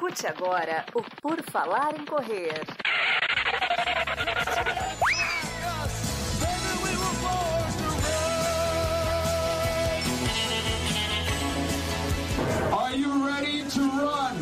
Escute agora o Por Falar em Correr. Are you ready to run?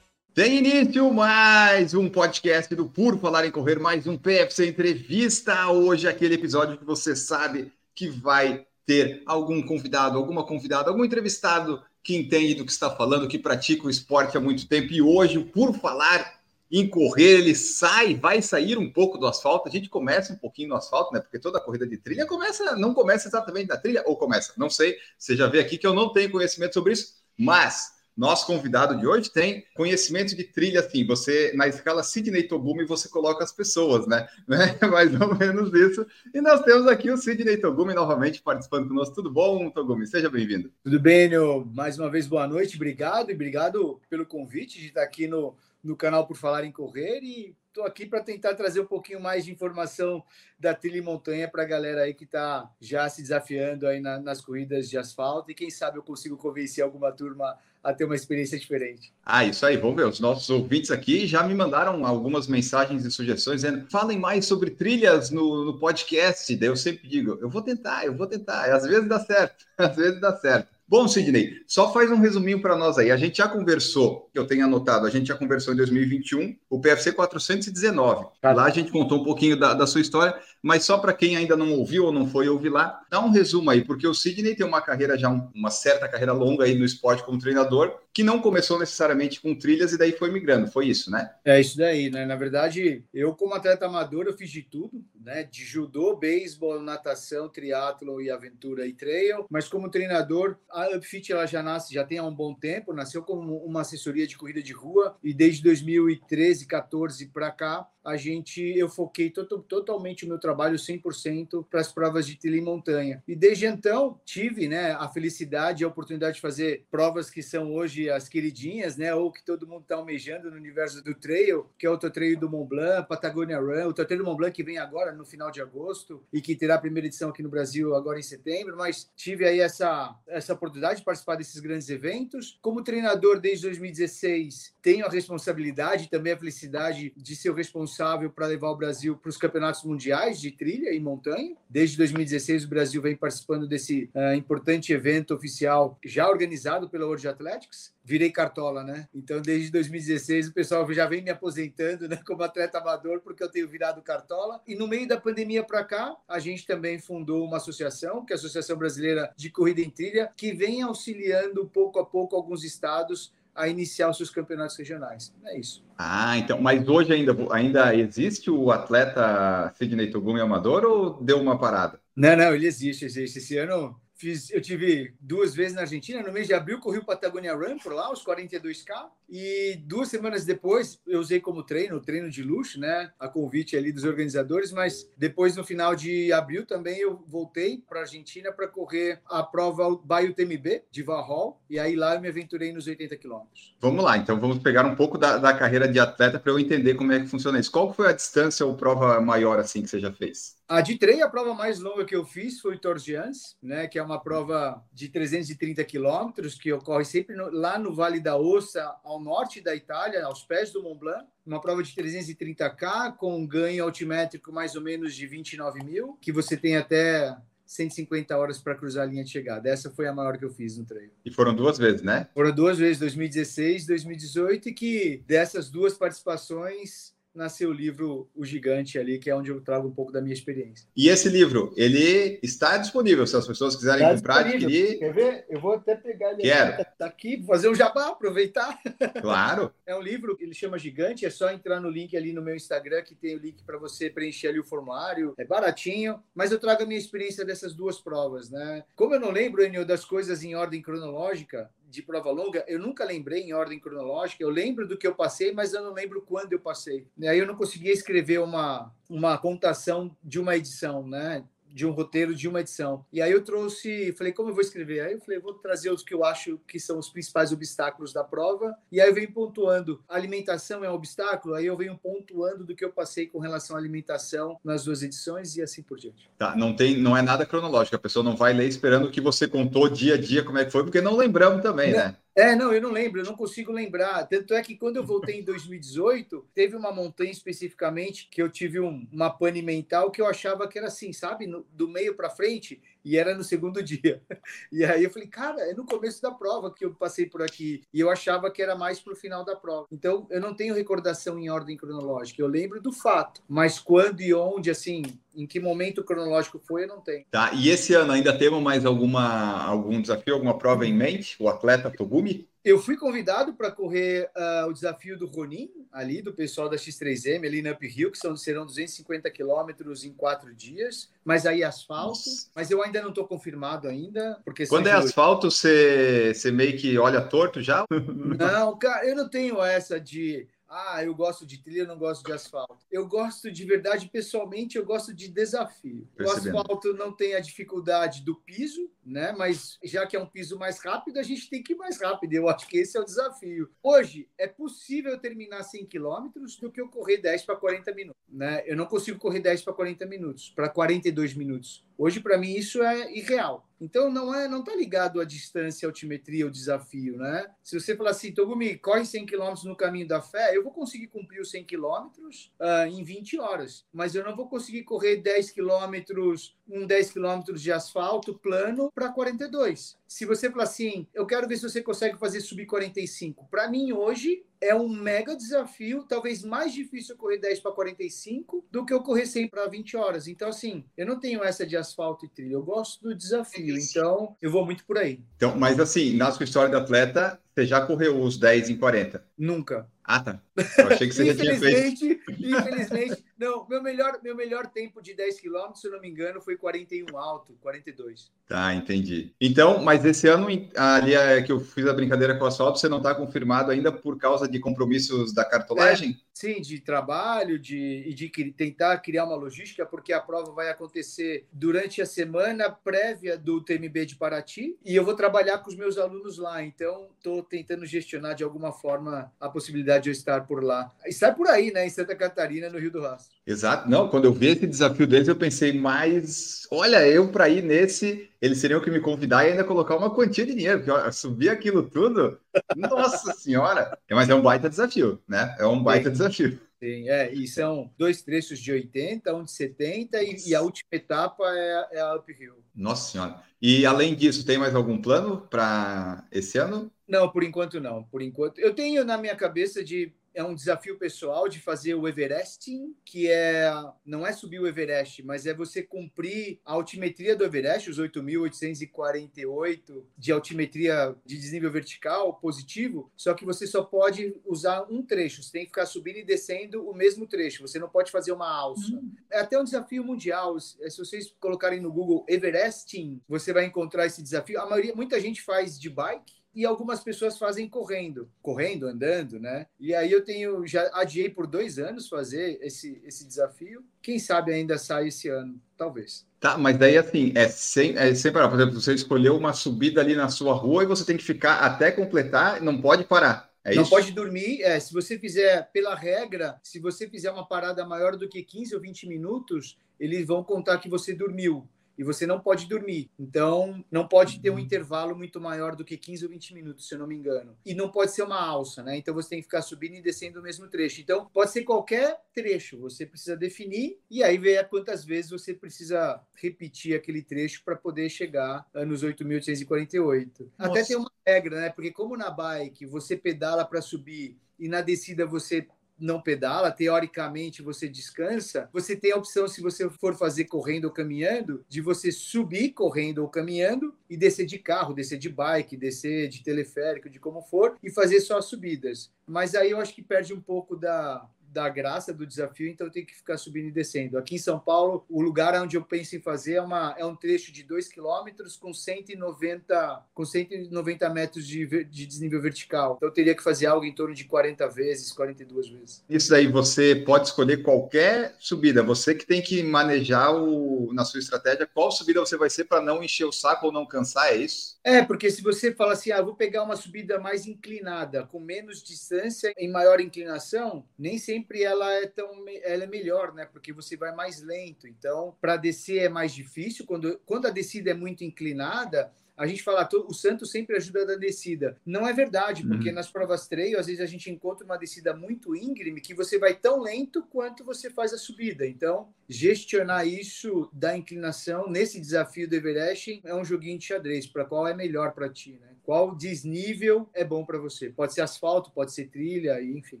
Tem início mais um podcast do Por Falar em Correr, mais um PFC Entrevista. Hoje aquele episódio que você sabe que vai ter algum convidado, alguma convidada, algum entrevistado que entende do que está falando, que pratica o esporte há muito tempo. E hoje, Por Falar em Correr, ele sai, vai sair um pouco do asfalto. A gente começa um pouquinho no asfalto, né? Porque toda corrida de trilha começa, não começa exatamente na trilha, ou começa, não sei. Você já vê aqui que eu não tenho conhecimento sobre isso, mas nosso convidado de hoje tem conhecimento de trilha, assim, você, na escala Sidney Togumi, você coloca as pessoas, né? né? Mais ou menos isso. E nós temos aqui o Sidney Togumi novamente participando conosco. Tudo bom, Togumi? Seja bem-vindo. Tudo bem, Neo? Mais uma vez, boa noite, obrigado e obrigado pelo convite de estar aqui no, no canal Por Falar em Correr e estou aqui para tentar trazer um pouquinho mais de informação da trilha e montanha para a galera aí que está já se desafiando aí na, nas corridas de asfalto e quem sabe eu consigo convencer alguma turma a ter uma experiência diferente. Ah, isso aí, vamos ver. Os nossos ouvintes aqui já me mandaram algumas mensagens e sugestões dizendo: falem mais sobre trilhas no, no podcast. Daí eu sempre digo: eu vou tentar, eu vou tentar. Às vezes dá certo, às vezes dá certo. Bom, Sidney, só faz um resuminho para nós aí. A gente já conversou, eu tenho anotado, a gente já conversou em 2021, o PFC 419. Lá a gente contou um pouquinho da, da sua história, mas só para quem ainda não ouviu ou não foi ouvir lá, dá um resumo aí, porque o Sidney tem uma carreira já, uma certa carreira longa aí no esporte como treinador, que não começou necessariamente com trilhas e daí foi migrando, foi isso, né? É isso daí, né? Na verdade, eu como atleta amador, eu fiz de tudo, né? De judô, beisebol, natação, triatlo e aventura e trail, mas como treinador, a Upfit ela já nasce, já tem há um bom tempo, nasceu como uma assessoria de corrida de rua e desde 2013, 14 para cá, a gente eu foquei to totalmente o meu trabalho 100% para as provas de trilha e montanha. E desde então tive, né, a felicidade e a oportunidade de fazer provas que são hoje as queridinhas, né, ou que todo mundo está almejando no universo do trail, que é o Trail do Mont Blanc, Patagonia Run, o Trail do Mont Blanc que vem agora no final de agosto e que terá a primeira edição aqui no Brasil agora em setembro, mas tive aí essa essa oportunidade de participar desses grandes eventos. Como treinador desde 2016, tenho a responsabilidade e também a felicidade de ser o responsável para levar o Brasil para os campeonatos mundiais de trilha e montanha. Desde 2016, o Brasil vem participando desse uh, importante evento oficial já organizado pela World Athletics. Virei cartola, né? Então, desde 2016, o pessoal já vem me aposentando né, como atleta amador, porque eu tenho virado cartola. E no meio da pandemia para cá, a gente também fundou uma associação, que é a Associação Brasileira de Corrida em Trilha, que vem auxiliando pouco a pouco alguns estados a iniciar os seus campeonatos regionais. É isso. Ah, então, mas hoje ainda, ainda existe o atleta Sidney Togumi Amador ou deu uma parada? Não, não, ele existe, existe. Esse ano fiz, eu tive duas vezes na Argentina. No mês de abril, corri o Patagonia Run por lá, os 42K. E duas semanas depois, eu usei como treino, treino de luxo, né? A convite ali dos organizadores. Mas depois, no final de abril, também eu voltei para a Argentina para correr a prova Baio TMB de Valhall. E aí lá eu me aventurei nos 80 quilômetros. Vamos lá, então vamos pegar um pouco da, da carreira de atleta para eu entender como é que funciona isso. Qual foi a distância ou prova maior assim que você já fez? A de treino, a prova mais longa que eu fiz foi o Torgians, né, que é uma prova de 330 quilômetros que ocorre sempre no, lá no Vale da Ossa, ao norte da Itália, aos pés do Mont Blanc. Uma prova de 330K com um ganho altimétrico mais ou menos de 29 mil, que você tem até 150 horas para cruzar a linha de chegada. Essa foi a maior que eu fiz no treino. E foram duas vezes, né? Foram duas vezes, 2016 e 2018, e que dessas duas participações nasceu o livro O Gigante ali, que é onde eu trago um pouco da minha experiência. E esse livro, ele está disponível, se as pessoas quiserem Tá comprar, disponível. adquirir. Quer ver? Eu vou até pegar ele Quero. aqui, tá aqui, fazer um jabá, aproveitar. Claro. É um livro que ele chama Gigante, é só entrar no link ali no meu Instagram, que tem o link para você preencher ali o formulário. É baratinho, mas eu trago a minha experiência dessas duas provas, né? Como eu não lembro, Enio, das coisas em ordem cronológica, de prova longa, eu nunca lembrei em ordem cronológica. Eu lembro do que eu passei, mas eu não lembro quando eu passei. E aí eu não conseguia escrever uma, uma contação de uma edição, né? De um roteiro de uma edição. E aí eu trouxe, falei, como eu vou escrever? Aí eu falei, vou trazer os que eu acho que são os principais obstáculos da prova. E aí eu venho pontuando. Alimentação é um obstáculo, aí eu venho pontuando do que eu passei com relação à alimentação nas duas edições e assim por diante. Tá, não tem, não é nada cronológico. A pessoa não vai ler esperando o que você contou dia a dia, como é que foi, porque não lembramos também, né? É, não, eu não lembro, eu não consigo lembrar. Tanto é que quando eu voltei em 2018, teve uma montanha especificamente que eu tive um, uma pane mental que eu achava que era assim, sabe? No, do meio para frente, e era no segundo dia. E aí eu falei, cara, é no começo da prova que eu passei por aqui. E eu achava que era mais para o final da prova. Então, eu não tenho recordação em ordem cronológica. Eu lembro do fato. Mas quando e onde, assim, em que momento cronológico foi, eu não tenho. Tá, e esse ano ainda temos mais alguma, algum desafio, alguma prova em mente? O atleta Togumi? Eu fui convidado para correr uh, o desafio do Ronin, ali, do pessoal da X3M, ali na Up Hill, que são, serão 250 quilômetros em quatro dias, mas aí asfalto. Nossa. Mas eu ainda não estou confirmado ainda. porque Quando é asfalto, você, você meio que olha torto já? Não, cara, eu não tenho essa de ah, eu gosto de trilha, não gosto de asfalto. Eu gosto de verdade, pessoalmente, eu gosto de desafio. O asfalto não tem a dificuldade do piso, né? Mas já que é um piso mais rápido, a gente tem que ir mais rápido. Eu acho que esse é o desafio. Hoje, é possível terminar 100 quilômetros do que eu correr 10 para 40 minutos, né? Eu não consigo correr 10 para 40 minutos, para 42 minutos. Hoje, para mim, isso é irreal. Então, não é, não está ligado à distância, à altimetria, ao desafio, né? Se você falar assim, Togumi, corre 100 km no caminho da fé, eu vou conseguir cumprir os 100 km uh, em 20 horas, mas eu não vou conseguir correr 10 km, um 10 km de asfalto plano para 42. Se você falar assim, eu quero ver se você consegue fazer subir 45. Para mim, hoje, é um mega desafio, talvez mais difícil correr 10 para 45 do que eu correr 100 para 20 horas. Então, assim, eu não tenho essa de asfalto e trilha, eu gosto do desafio, então eu vou muito por aí. Então, mas assim, na sua história de atleta, você já correu os 10 em 40? Nunca. Ah, tá. Eu achei que você já tinha feito. Infelizmente, não. Meu melhor, meu melhor tempo de 10 km, se eu não me engano, foi 41 alto, 42. Tá, entendi. Então, mas esse ano, ali é que eu fiz a brincadeira com o asfalto, você não está confirmado ainda por causa de compromissos da cartolagem? É, sim, de trabalho, de, e de tentar criar uma logística, porque a prova vai acontecer durante a semana prévia do TMB de Paraty, e eu vou trabalhar com os meus alunos lá. Então, estou tentando gestionar de alguma forma a possibilidade de eu estar por lá. Estar por aí, né, em Santa Catarina, no Rio do Rastro. Exato. Não, quando eu vi esse desafio deles, eu pensei, mas olha, eu para ir nesse, eles seriam que me convidar e ainda colocar uma quantia de dinheiro, porque subir aquilo tudo, nossa senhora. Mas é um baita desafio, né? É um baita Sim. desafio. Sim, é, e são dois trechos de 80, um de 70, e, e a última etapa é, é a uphill. Nossa senhora. E além disso, tem mais algum plano para esse ano? Não, por enquanto não. Por enquanto, eu tenho na minha cabeça de é um desafio pessoal de fazer o Everesting, que é não é subir o Everest, mas é você cumprir a altimetria do Everest, os 8.848 de altimetria de desnível vertical positivo, só que você só pode usar um trecho, você tem que ficar subindo e descendo o mesmo trecho, você não pode fazer uma alça. Uhum. É até um desafio mundial, se vocês colocarem no Google Everesting, você vai encontrar esse desafio. A maioria, muita gente faz de bike, e algumas pessoas fazem correndo, correndo, andando, né? E aí eu tenho, já adiei por dois anos fazer esse, esse desafio. Quem sabe ainda sai esse ano, talvez. Tá, mas daí assim, é sem, é sem parar. Por exemplo, você escolheu uma subida ali na sua rua e você tem que ficar até completar, não pode parar. É não isso? pode dormir. É, se você fizer, pela regra, se você fizer uma parada maior do que 15 ou 20 minutos, eles vão contar que você dormiu e você não pode dormir. Então, não pode ter um uhum. intervalo muito maior do que 15 ou 20 minutos, se eu não me engano. E não pode ser uma alça, né? Então, você tem que ficar subindo e descendo o mesmo trecho. Então, pode ser qualquer trecho, você precisa definir e aí ver quantas vezes você precisa repetir aquele trecho para poder chegar nos 8.848. Até tem uma regra, né? Porque como na bike você pedala para subir e na descida você não pedala, teoricamente você descansa, você tem a opção, se você for fazer correndo ou caminhando, de você subir correndo ou caminhando e descer de carro, descer de bike, descer de teleférico, de como for, e fazer só as subidas. Mas aí eu acho que perde um pouco da, da graça do desafio, então eu tenho que ficar subindo e descendo. Aqui em São Paulo, o lugar onde eu penso em fazer é, uma, é um trecho de 2 quilômetros com 190, com 190 metros de, de desnível vertical. Então eu teria que fazer algo em torno de 40 vezes, 42 vezes. Isso aí você pode escolher qualquer subida. Você que tem que manejar o, na sua estratégia qual subida você vai ser para não encher o saco ou não cansar, é isso? É, porque se você fala assim, ah, vou pegar uma subida mais inclinada, com menos distância, em maior inclinação, nem sempre ela é tão ela é melhor, né? Porque você vai mais lento. Então, para descer é mais difícil. Quando, quando a descida é muito inclinada, a gente fala, o Santos sempre ajuda na descida. Não é verdade, porque uhum. nas provas trail, às vezes a gente encontra uma descida muito íngreme que você vai tão lento quanto você faz a subida. Então, gestionar isso da inclinação nesse desafio do Everest é um joguinho de xadrez, para qual é melhor para ti, né? Qual desnível é bom para você? Pode ser asfalto, pode ser trilha, enfim.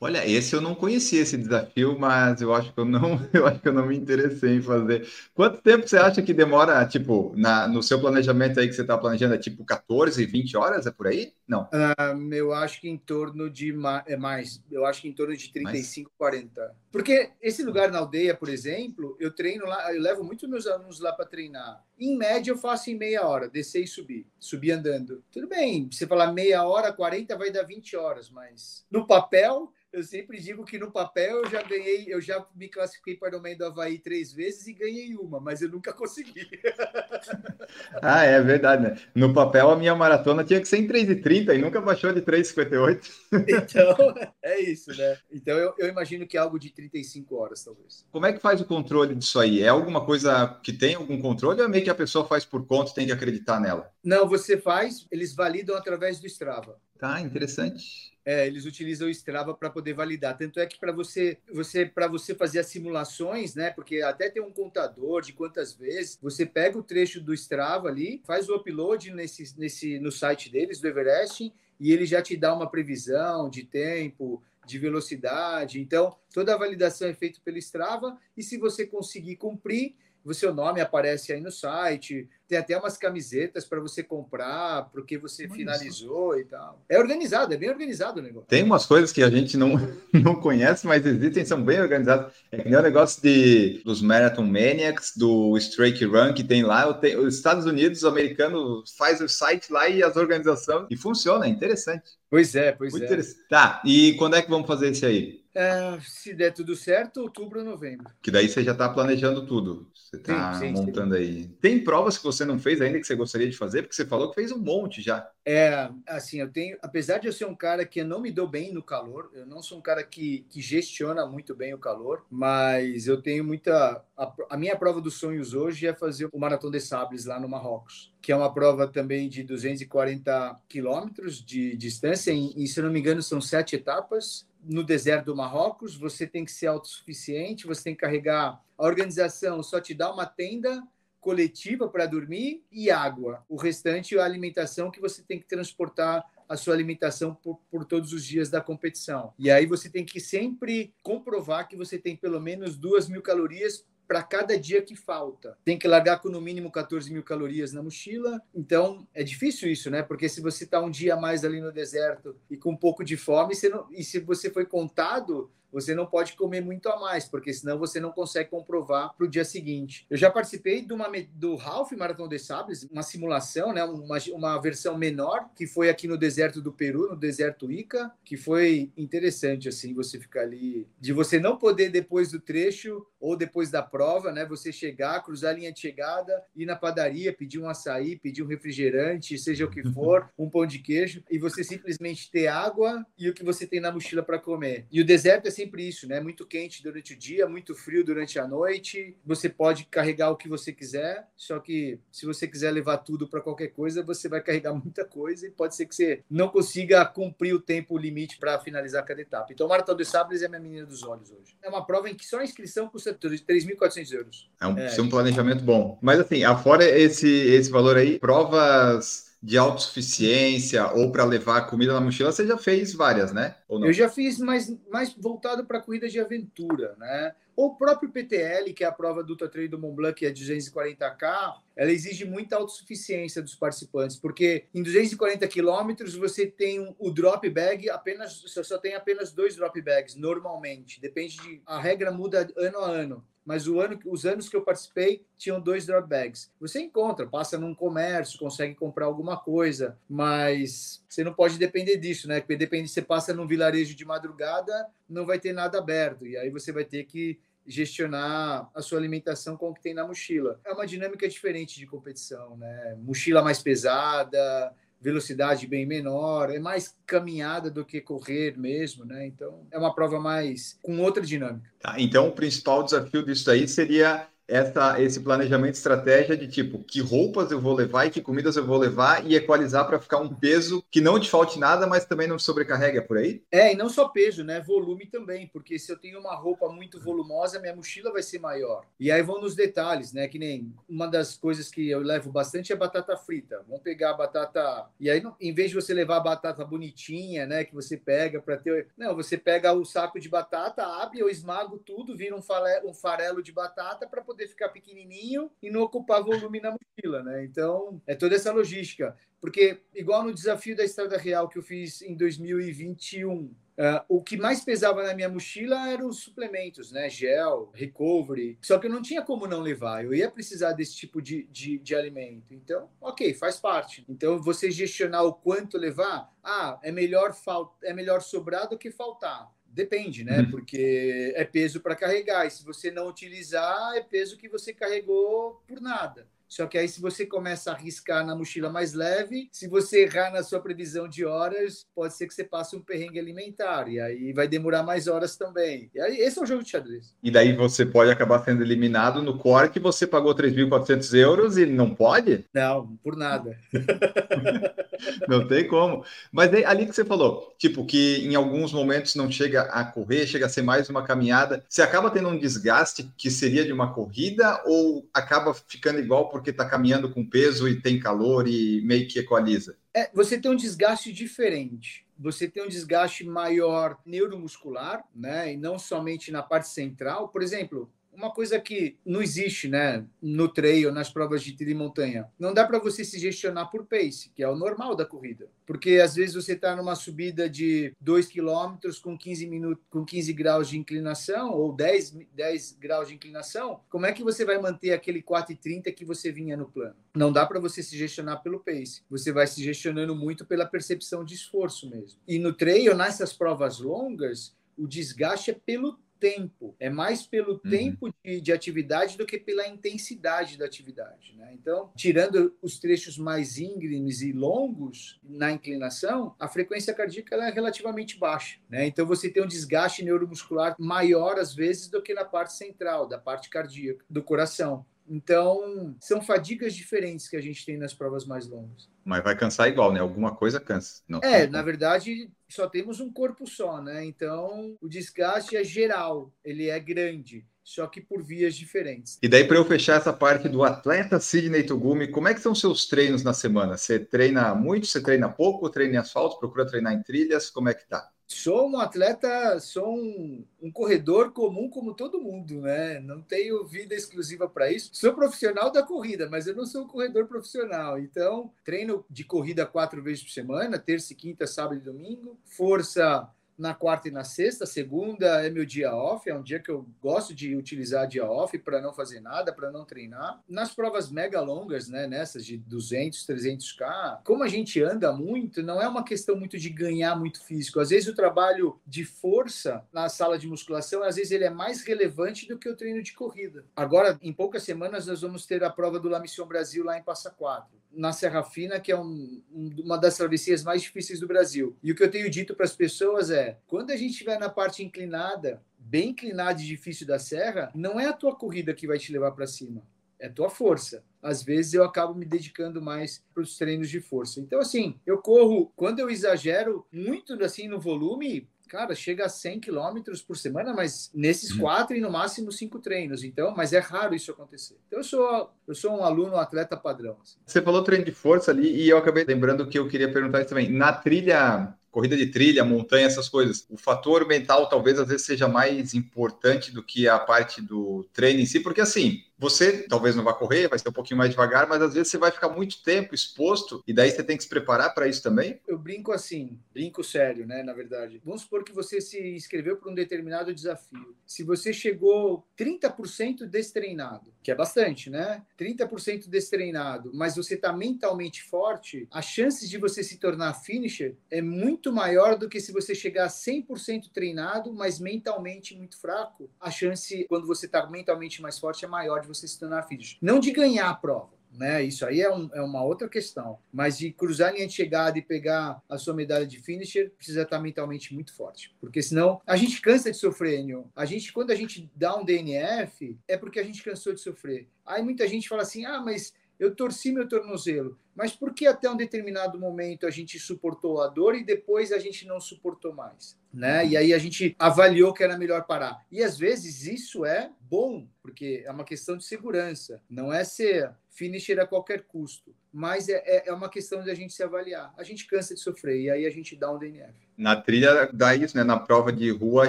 Olha, esse eu não conhecia esse desafio, mas eu acho que eu não, eu acho que eu não me interessei em fazer. Quanto tempo você acha que demora, tipo, na, no seu planejamento aí que você está planejando, é tipo 14, 20 horas, é por aí? Não. Uh, eu acho que em torno de é mais, eu acho que em torno de 35, mais? 40. Porque esse lugar na aldeia, por exemplo, eu treino lá, eu levo muito meus alunos lá para treinar. Em média, eu faço em meia hora, descer e subir, subir andando. Tudo bem, você falar meia hora, 40 vai dar 20 horas, mas no papel eu sempre digo que no papel eu já ganhei, eu já me classifiquei para o Ironman do Havaí três vezes e ganhei uma, mas eu nunca consegui. ah, é verdade, né? No papel a minha maratona tinha que ser em 3,30 e nunca baixou de 3,58. então, é isso, né? Então eu, eu, imagino que é algo de 35 horas, talvez. Como é que faz o controle disso aí? É alguma coisa que tem algum controle ou é meio que a pessoa faz por conta e tem que acreditar nela? Não, você faz, eles validam através do Strava. Tá, interessante. É, eles utilizam o Strava para poder validar. Tanto é que para você, você para você fazer as simulações, né? Porque até tem um contador de quantas vezes você pega o trecho do Strava ali, faz o upload nesse, nesse no site deles do Everest e ele já te dá uma previsão de tempo, de velocidade. Então, toda a validação é feita pelo Strava e se você conseguir cumprir, o seu nome aparece aí no site, tem até umas camisetas para você comprar, porque você finalizou e tal. É organizado, é bem organizado o negócio. Tem umas coisas que a gente não, não conhece, mas existem, são bem organizadas. É que nem o negócio de, dos Marathon Maniacs, do Strike Run que tem lá. Tenho, os Estados Unidos, o americano, faz o site lá e as organizações, e funciona, é interessante. Pois é, pois Muito é. Tá, e quando é que vamos fazer isso aí? É, se der tudo certo, outubro ou novembro. Que daí você já está planejando tudo. Você está montando sim. aí. Tem provas que você não fez ainda que você gostaria de fazer? Porque você falou que fez um monte já. É, assim, eu tenho, apesar de eu ser um cara que não me dou bem no calor, eu não sou um cara que, que gestiona muito bem o calor, mas eu tenho muita. A, a minha prova dos sonhos hoje é fazer o Maratão de Sables lá no Marrocos, que é uma prova também de 240 quilômetros de distância, e, e se não me engano são sete etapas no deserto do Marrocos, você tem que ser autossuficiente, você tem que carregar. A organização só te dá uma tenda coletiva para dormir e água. O restante é a alimentação que você tem que transportar a sua alimentação por, por, todos os dias da competição. E aí você tem que sempre comprovar que você tem pelo menos duas mil calorias para cada dia que falta. Tem que largar com no mínimo 14 mil calorias na mochila. Então é difícil isso, né? Porque se você está um dia a mais ali no deserto e com um pouco de fome, não... e se você foi contado, você não pode comer muito a mais, porque senão você não consegue comprovar para o dia seguinte. Eu já participei de uma, do Ralph Marathon de Sables, uma simulação, né, uma, uma versão menor, que foi aqui no deserto do Peru, no deserto Ica, que foi interessante, assim, você ficar ali, de você não poder depois do trecho ou depois da prova, né, você chegar, cruzar a linha de chegada, ir na padaria, pedir um açaí, pedir um refrigerante, seja o que for, um pão de queijo, e você simplesmente ter água e o que você tem na mochila para comer. E o deserto é sempre isso, né? Muito quente durante o dia, muito frio durante a noite. Você pode carregar o que você quiser, só que se você quiser levar tudo para qualquer coisa, você vai carregar muita coisa e pode ser que você não consiga cumprir o tempo limite para finalizar cada etapa. Então, o Maratão dos Sables é minha menina dos olhos hoje. É uma prova em que só a inscrição custa 3.400 euros. É um, é, um planejamento bom. Mas assim, afora esse, esse valor aí, provas de autossuficiência ou para levar comida na mochila, você já fez várias, né? Eu já fiz, mas mais voltado para corrida de aventura, né? O próprio PTL, que é a prova do Trail do Mont Blanc, que é 240K, ela exige muita autossuficiência dos participantes, porque em 240 quilômetros você tem o drop bag apenas, você só tem apenas dois drop bags normalmente. Depende de a regra muda ano a ano mas ano, os anos que eu participei tinham dois drop bags. Você encontra, passa num comércio, consegue comprar alguma coisa, mas você não pode depender disso, né? Porque depende, você passa num vilarejo de madrugada, não vai ter nada aberto, e aí você vai ter que gestionar a sua alimentação com o que tem na mochila. É uma dinâmica diferente de competição, né? Mochila mais pesada, velocidade bem menor, é mais caminhada do que correr mesmo, né? Então é uma prova mais com outra dinâmica. Tá, então o principal desafio disso aí seria essa, esse planejamento estratégia de tipo, que roupas eu vou levar e que comidas eu vou levar e equalizar para ficar um peso que não te falte nada, mas também não sobrecarrega por aí? É, e não só peso, né? Volume também, porque se eu tenho uma roupa muito volumosa, minha mochila vai ser maior. E aí vão nos detalhes, né? Que nem uma das coisas que eu levo bastante é batata frita. Vamos pegar a batata. E aí, em vez de você levar a batata bonitinha, né? Que você pega para ter. Não, você pega o saco de batata, abre, eu esmago tudo, vira um farelo de batata para poder poder ficar pequenininho e não ocupar volume na mochila, né? Então, é toda essa logística. Porque, igual no desafio da Estrada Real que eu fiz em 2021, Uh, o que mais pesava na minha mochila eram os suplementos, né? Gel, recovery. Só que eu não tinha como não levar. Eu ia precisar desse tipo de, de, de alimento. Então, ok, faz parte. Então, você gestionar o quanto levar, ah, é melhor, fal é melhor sobrar do que faltar. Depende, né? Uhum. Porque é peso para carregar. E se você não utilizar, é peso que você carregou por nada. Só que aí, se você começa a arriscar na mochila mais leve, se você errar na sua previsão de horas, pode ser que você passe um perrengue alimentar. E aí vai demorar mais horas também. E aí, esse é o jogo de xadrez. E daí você pode acabar sendo eliminado no core que você pagou 3.400 euros e não pode? Não, por nada. não tem como. Mas ali que você falou, tipo, que em alguns momentos não chega a correr, chega a ser mais uma caminhada, você acaba tendo um desgaste que seria de uma corrida ou acaba ficando igual por porque está caminhando com peso e tem calor e meio que equaliza? É, você tem um desgaste diferente. Você tem um desgaste maior neuromuscular, né? E não somente na parte central. Por exemplo, uma coisa que não existe, né, no trail, nas provas de trilha e montanha. Não dá para você se gestionar por pace, que é o normal da corrida. Porque às vezes você está numa subida de 2 km com 15 minutos, com 15 graus de inclinação ou 10, 10 graus de inclinação, como é que você vai manter aquele 4,30 que você vinha no plano? Não dá para você se gestionar pelo pace. Você vai se gestionando muito pela percepção de esforço mesmo. E no trail, nessas provas longas, o desgaste é pelo tempo, é mais pelo uhum. tempo de, de, atividade do que pela intensidade da atividade. Né? Então, tirando os trechos mais íngremes e longos na inclinação, a frequência cardíaca é relativamente baixa. Né? Então, você tem um desgaste neuromuscular maior, às vezes, do que na parte central, da parte cardíaca, do coração. Então, são fadigas diferentes que a gente tem nas provas mais longas. Mas vai cansar igual, né? Alguma coisa cansa. Não, é, na verdade, só temos um corpo só, né? Então, o desgaste é geral, ele é grande só que por vias diferentes. E daí, para eu fechar essa parte do atleta Sidney Togumi, como é que são seus treinos na semana? Você treina muito, você treina pouco, treina em asfalto, procura treinar em trilhas, como é que tá? Sou um atleta, sou um, um corredor comum como todo mundo, né? Não tenho vida exclusiva para isso. Sou profissional da corrida, mas eu não sou um corredor profissional. Então, treino de corrida quatro vezes por semana, terça, quinta, sábado e domingo. Força na quarta e na sexta. Segunda é meu dia off, é um dia que eu gosto de utilizar dia off para não fazer nada, para não treinar. Nas provas mega longas, né, nessas de 200, 300k, como a gente anda muito, não é uma questão muito de ganhar muito físico. Às vezes o trabalho de força na sala de musculação, às vezes ele é mais relevante do que o treino de corrida. Agora, em poucas semanas, nós vamos ter a prova do La Mission Brasil lá em Passa Quatro na Serra Fina, que é um, um, uma das travessias mais difíceis do Brasil. E o que eu tenho dito para as pessoas é: quando a gente estiver na parte inclinada, bem inclinada e difícil da serra, não é a tua corrida que vai te levar para cima, é a tua força. Às vezes eu acabo me dedicando mais para os treinos de força. Então, assim, eu corro, quando eu exagero muito assim no volume, cara, chega a 100 quilômetros por semana, mas nesses uhum. quatro e no máximo cinco treinos. Então, mas é raro isso acontecer. Então, eu sou, eu sou um aluno, um atleta padrão. Assim. Você falou treino de força ali e eu acabei lembrando que eu queria perguntar isso também. Na trilha corrida de trilha, montanha, essas coisas. O fator mental talvez às vezes seja mais importante do que a parte do treino em si, porque assim, você talvez não vá correr, vai ser um pouquinho mais devagar, mas às vezes você vai ficar muito tempo exposto e daí você tem que se preparar para isso também? Eu brinco assim, brinco sério, né, na verdade. Vamos supor que você se inscreveu para um determinado desafio. Se você chegou 30% destreinado, que é bastante, né? 30% destreinado, mas você está mentalmente forte, as chances de você se tornar finisher é muito maior do que se você chegar 100% treinado, mas mentalmente muito fraco. A chance, quando você está mentalmente mais forte, é maior de você se tornar finisher. Não de ganhar a prova, né? Isso aí é, um, é, uma outra questão. Mas de cruzar a linha de chegada e pegar a sua medalha de finisher, precisa estar mentalmente muito forte. Porque senão a gente cansa de sofrer, Enio. A gente, quando a gente dá um DNF, é porque a gente cansou de sofrer. Aí muita gente fala assim: ah, mas eu torci meu tornozelo. Mas por que até um determinado momento a gente suportou a dor e depois a gente não suportou mais? Né? E aí a gente avaliou que era melhor parar. E às vezes isso é bom, porque é uma questão de segurança. Não é ser finisher a qualquer custo. Mas é, é, é uma questão de a gente se avaliar. A gente cansa de sofrer e aí a gente dá um DNF. Na trilha dá isso, né? Na prova de rua a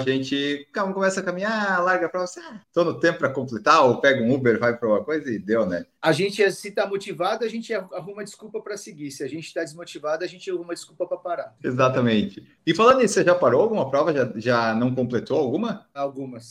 gente calma, começa a caminhar, larga a prova, assim, ah, tô no tempo para completar, ou pega um Uber, vai para uma coisa e deu, né? A gente, se está motivado, a gente arruma desculpa para seguir. Se a gente está desmotivado, a gente arruma desculpa para parar. Exatamente. E falando nisso, você já parou alguma prova? Já, já não completou alguma? Algumas.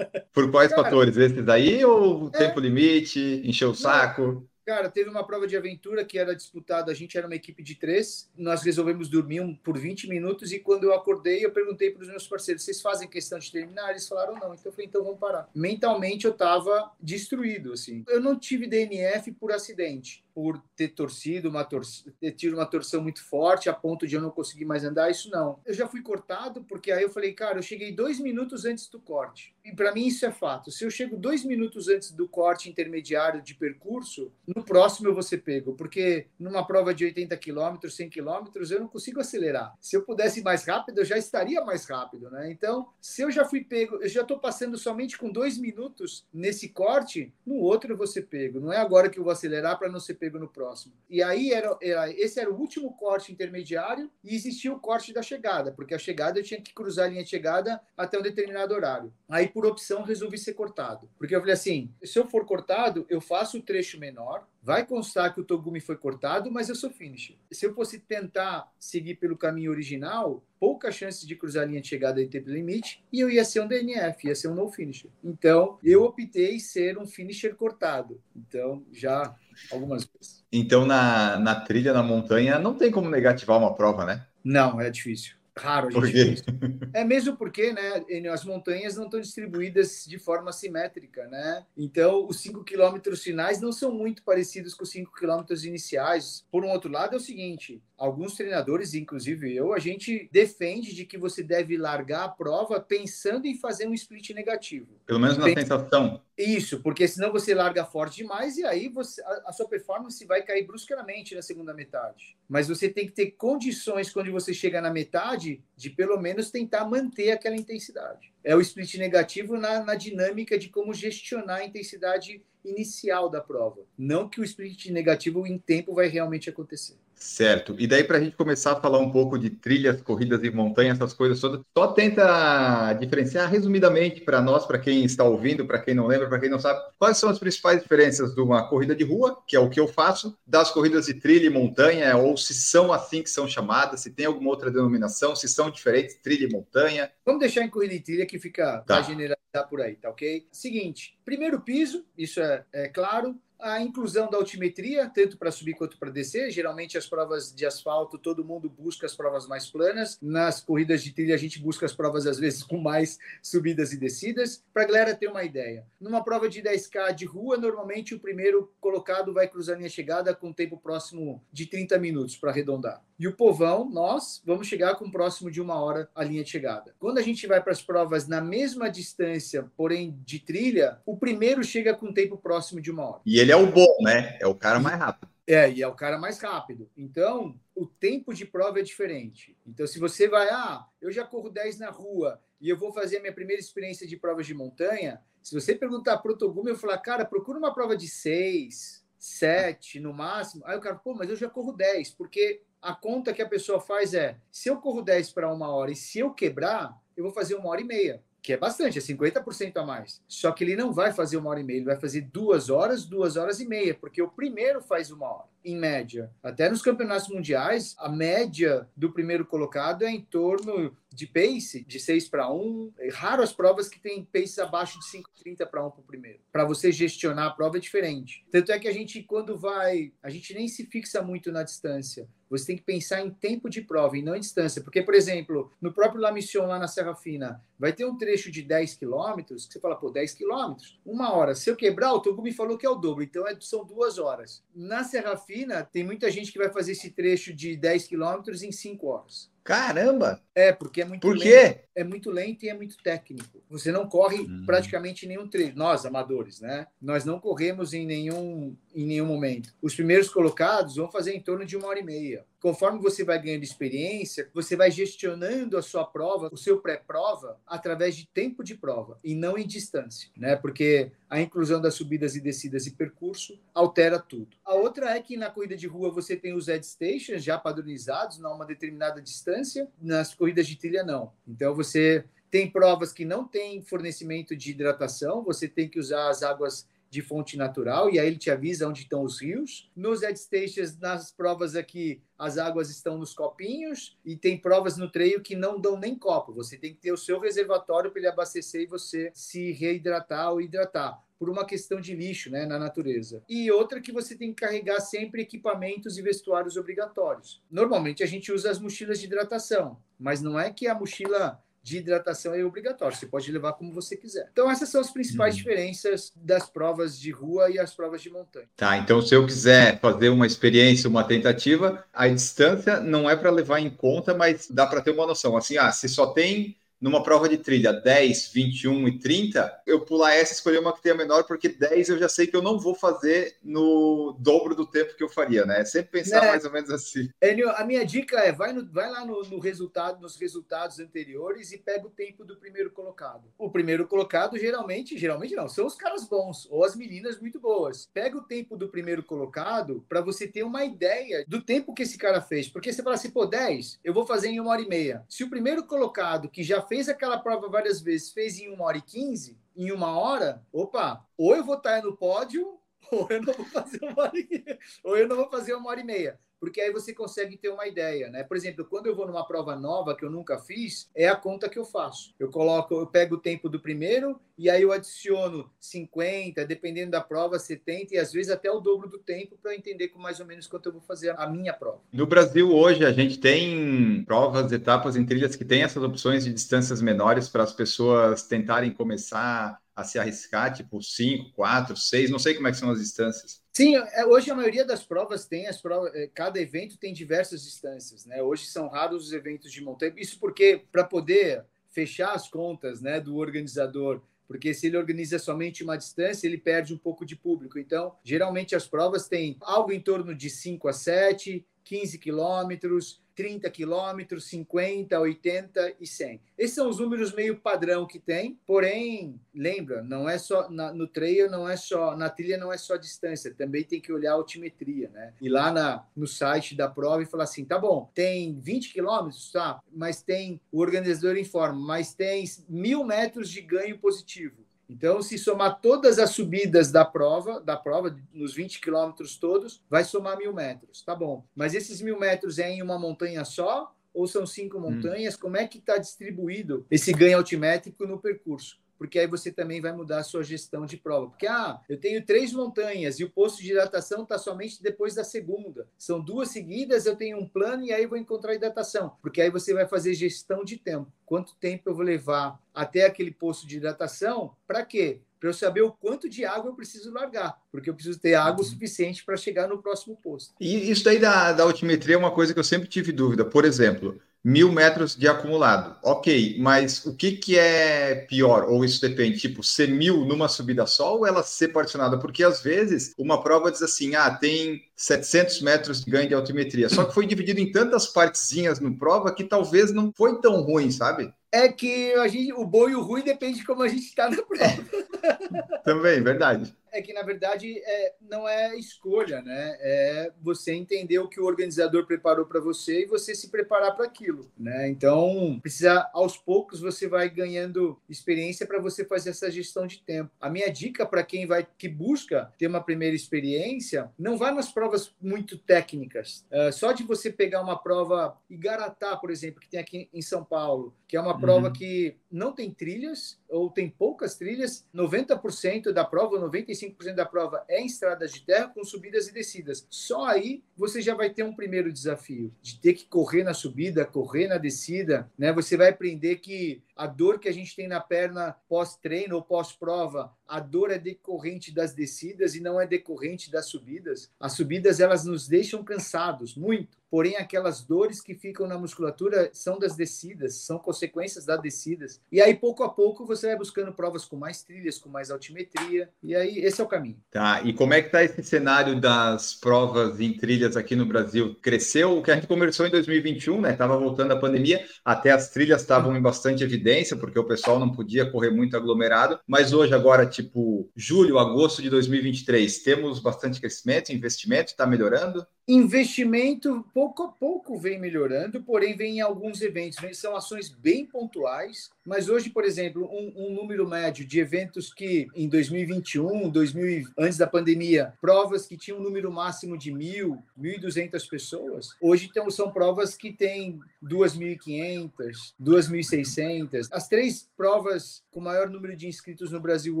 Por quais Cara, fatores? Esses aí ou é... tempo limite, encheu o saco? Cara, teve uma prova de aventura que era disputada, a gente era uma equipe de três, nós resolvemos dormir por 20 minutos e quando eu acordei, eu perguntei para os meus parceiros, vocês fazem questão de terminar? Eles falaram não, então eu falei, então vamos parar. Mentalmente eu estava destruído, assim. Eu não tive DNF por acidente, por ter torcido, uma tor ter tido uma torção muito forte a ponto de eu não conseguir mais andar, isso não. Eu já fui cortado porque aí eu falei, cara, eu cheguei dois minutos antes do corte. E para mim isso é fato. Se eu chego dois minutos antes do corte intermediário de percurso, no próximo eu vou ser pego, porque numa prova de 80 km, 100 km, eu não consigo acelerar. Se eu pudesse ir mais rápido, eu já estaria mais rápido, né? Então, se eu já fui pego, eu já estou passando somente com dois minutos nesse corte, no outro eu vou ser pego. Não é agora que eu vou acelerar para não ser pego no próximo. E aí era, era, esse era o último corte intermediário e existia o corte da chegada, porque a chegada eu tinha que cruzar a linha de chegada até um determinado horário. Aí, por opção, resolvi ser cortado. Porque eu falei assim: se eu for cortado, eu faço o trecho menor, Vai constar que o Togumi foi cortado, mas eu sou finisher. Se eu fosse tentar seguir pelo caminho original, pouca chance de cruzar a linha de chegada em tempo limite e eu ia ser um DNF, ia ser um no finisher. Então, eu optei ser um finisher cortado. Então, já algumas vezes. Então, na, na trilha, na montanha, não tem como negativar uma prova, né? Não, é difícil raro a gente Por quê? É mesmo porque né, as montanhas não estão distribuídas de forma simétrica, né? Então, os 5 quilômetros finais não são muito parecidos com os 5 quilômetros iniciais. Por um outro lado, é o seguinte: alguns treinadores, inclusive eu, a gente defende de que você deve largar a prova pensando em fazer um split negativo. Pelo menos na Pensa... sensação. Isso, porque senão você larga forte demais e aí você, a, a, sua performance vai cair bruscamente na segunda metade. Mas você tem que ter condições quando você chega na metade de pelo menos tentar manter aquela intensidade. É o split negativo na, na dinâmica de como gestionar a intensidade inicial da prova. Não que o split negativo em tempo vai realmente acontecer. Certo. E daí, para a gente começar a falar um pouco de trilhas, corridas e montanhas, essas coisas todas, só tenta diferenciar resumidamente para nós, para quem está ouvindo, para quem não lembra, para quem não sabe, quais são as principais diferenças de uma corrida de rua, que é o que eu faço, das corridas de trilha e montanha, ou se são assim que são chamadas, se tem alguma outra denominação, se são diferentes, trilha e montanha. Vamos deixar em corrida e trilha que fica tá. generalizar por aí, tá ok? Seguinte, primeiro piso, isso é, é claro a inclusão da altimetria, tanto para subir quanto para descer. Geralmente, as provas de asfalto, todo mundo busca as provas mais planas. Nas corridas de trilha, a gente busca as provas, às vezes, com mais subidas e descidas. Para a galera ter uma ideia, numa prova de 10K de rua, normalmente o primeiro colocado vai cruzar a linha chegada com tempo próximo de 30 minutos, para arredondar. E o povão, nós, vamos chegar com próximo de uma hora a linha de chegada. Quando a gente vai para as provas na mesma distância, porém de trilha, o primeiro chega com tempo próximo de uma hora. E ele é o bom, né? É o cara mais rápido. É, e é o cara mais rápido. Então, o tempo de prova é diferente. Então, se você vai, ah, eu já corro 10 na rua e eu vou fazer minha primeira experiência de provas de montanha, se você perguntar para o Togumi, eu falar, cara, procura uma prova de 6, 7 no máximo. Aí o cara, pô, mas eu já corro 10, porque a conta que a pessoa faz é: se eu corro 10 para uma hora e se eu quebrar, eu vou fazer uma hora e meia que é bastante, é 50% a mais. Só que ele não vai fazer uma hora e meia, ele vai fazer duas horas, duas horas e meia, porque o primeiro faz uma hora, em média. Até nos campeonatos mundiais, a média do primeiro colocado é em torno de pace de 6 para 1. É raro as provas que tem pace abaixo de 5,30 para 1 para o primeiro. Para você gestionar a prova é diferente. Tanto é que a gente, quando vai, a gente nem se fixa muito na distância. Você tem que pensar em tempo de prova e não em distância. Porque, por exemplo, no próprio La Mission, lá na Serra Fina, vai ter um trecho de 10 quilômetros que você fala, pô, 10 quilômetros, uma hora. Se eu quebrar, o Togo me falou que é o dobro, então é, são duas horas. Na Serra Fina, tem muita gente que vai fazer esse trecho de 10 quilômetros em 5 horas. Caramba! É, porque é muito Por lento. quê? É muito lento e é muito técnico. Você não corre Hum. praticamente nenhum trecho. Nós, amadores, né? Nós não corremos em nenhum, em nenhum momento. Os primeiros colocados vão fazer em torno de uma hora e meia. Conforme você vai ganhando experiência, você vai gestionando a sua prova, o seu pré-prova, através de tempo de prova e não em distância, né? Porque a inclusão das subidas e descidas e percurso altera tudo. A outra é que na corrida de rua você tem os head stations já padronizados a uma determinada distância, nas corridas de trilha não. Então você tem provas que não tem fornecimento de hidratação, você tem que usar as águas de fonte natural, e aí ele te avisa onde estão os rios. Nos head stations, nas provas aqui, as águas estão nos copinhos, e tem provas no treino que não dão nem copo. Você tem que ter o seu reservatório para ele abastecer e você se reidratar ou hidratar por uma questão de lixo né, na natureza. E outra que você tem que carregar sempre equipamentos e vestuários obrigatórios. Normalmente a gente usa as mochilas de hidratação, mas não é que a mochila de hidratação é obrigatório, você pode levar como você quiser. Então, essas são as principais Uhum. diferenças das provas de rua e as provas de montanha. Tá, então se eu quiser fazer uma experiência, uma tentativa, a distância não é para levar em conta, mas dá para ter uma noção. Assim, ah, se só tem numa prova de trilha 10, 21 e 30, eu pular essa e escolher uma que tenha menor, porque 10 eu já sei que eu não vou fazer no dobro do tempo que eu faria, né? É sempre pensar Né? mais ou menos assim. Enio, a minha dica é vai, no- vai lá no, no resultado, nos resultados anteriores e pega o tempo do primeiro colocado. O primeiro colocado geralmente, geralmente não, são os caras bons ou as meninas muito boas. Pega o tempo do primeiro colocado para você ter uma ideia do tempo que esse cara fez, porque você fala assim, pô, 10, eu vou fazer em uma hora e meia. Se o primeiro colocado que já fez aquela prova várias vezes fez em uma hora e quinze, em uma hora, opa, ou eu vou estar no pódio ou eu não vou fazer uma hora e. Ou eu não vou fazer uma hora e meia. Porque aí você consegue ter uma ideia, né? Por exemplo, quando eu vou numa prova nova que eu nunca fiz, é a conta que eu faço. Eu coloco, eu pego o tempo do primeiro e aí eu adiciono 50, dependendo da prova, 70 e às vezes até o dobro do tempo para entender com mais ou menos quanto eu vou fazer a minha prova. No Brasil, hoje, a gente tem provas, etapas em trilhas que tem essas opções de distâncias menores para as pessoas tentarem começar a se arriscar, tipo 5, 4, 6, não sei como é que são as distâncias. Sim, é, hoje a maioria das provas tem as provas, é, cada evento tem diversas distâncias, né? Hoje são raros os eventos de montanha. Isso porque para poder fechar as contas, né, do organizador, porque se ele organiza somente uma distância, ele perde um pouco de público. Então, geralmente as provas têm algo em torno de 5 a 7, 15 quilômetros, 30 quilômetros, 50, 80 e 100. Esses são os números meio padrão que tem, porém, lembra, não é só na, no trail, não é só na trilha, não é só distância, também tem que olhar a altimetria, né? Ir lá na, no site da prova e falar assim, tá bom, tem 20 quilômetros, tá? Mas tem o organizador informa, mas tem mil metros de ganho positivo. Então, se somar todas as subidas da prova, da prova, nos 20 quilômetros todos, vai somar mil metros. Tá bom. Mas esses mil metros é em uma montanha só? Ou são cinco montanhas? Hum. Como é que está distribuído esse ganho altimétrico no percurso? Porque aí você também vai mudar a sua gestão de prova. Porque, ah, eu tenho três montanhas e o posto de hidratação está somente depois da segunda. São duas seguidas, eu tenho um plano e aí vou encontrar hidratação. Porque aí você vai fazer gestão de tempo. Quanto tempo eu vou levar até aquele posto de hidratação? Para quê? Para eu saber o quanto de água eu preciso largar. Porque eu preciso ter água suficiente para chegar no próximo posto. E isso daí da, da altimetria é uma coisa que eu sempre tive dúvida. Por exemplo, mil metros de acumulado. Ok, mas o que, que é pior? Ou isso depende, tipo, ser mil numa subida só ou ela ser particionada? Porque às vezes uma prova diz assim, ah, tem 700 metros de ganho de altimetria, só que foi dividido em tantas partezinhas no prova que talvez não foi tão ruim, sabe? É que a gente, o bom e o ruim depende de como a gente está na prova. Também, verdade é que, na verdade, é, não é escolha, né? É você entender o que o organizador preparou para você e você se preparar para aquilo, né? Então, precisa, aos poucos, você vai ganhando experiência para você fazer essa gestão de tempo. A minha dica para quem vai que busca ter uma primeira experiência, não vá nas provas muito técnicas. É, só de você pegar uma prova Igaratá, por exemplo, que tem aqui em São Paulo, que é uma prova uhum. que não tem trilhas ou tem poucas trilhas, 90% da prova, 95% da prova é em estradas de terra com subidas e descidas. Só aí você já vai ter um primeiro desafio de ter que correr na subida, correr na descida, né? Você vai aprender que a dor que a gente tem na perna pós-treino ou pós-prova, a dor é decorrente das descidas e não é decorrente das subidas. As subidas elas nos deixam cansados muito, porém aquelas dores que ficam na musculatura são das descidas, são consequências das descidas. E aí pouco a pouco você vai buscando provas com mais trilhas, com mais altimetria, e aí esse é o caminho. Tá, e como é que tá esse cenário das provas em trilhas aqui no Brasil? Cresceu, o que a gente começou em 2021, né? Tava voltando a pandemia, até as trilhas estavam em bastante evidência evidência, porque o pessoal não podia correr muito aglomerado, mas hoje, agora, tipo julho, agosto de 2023, temos bastante crescimento, investimento, está melhorando? Investimento, pouco a pouco vem melhorando, porém vem em alguns eventos, são ações bem pontuais, mas hoje, por exemplo, um, um, número médio de eventos que em 2021, 2000, antes da pandemia, provas que tinham um número máximo de mil, 1.200 pessoas, hoje então, são provas que têm 2.500, 2.600. As três provas com maior número de inscritos no Brasil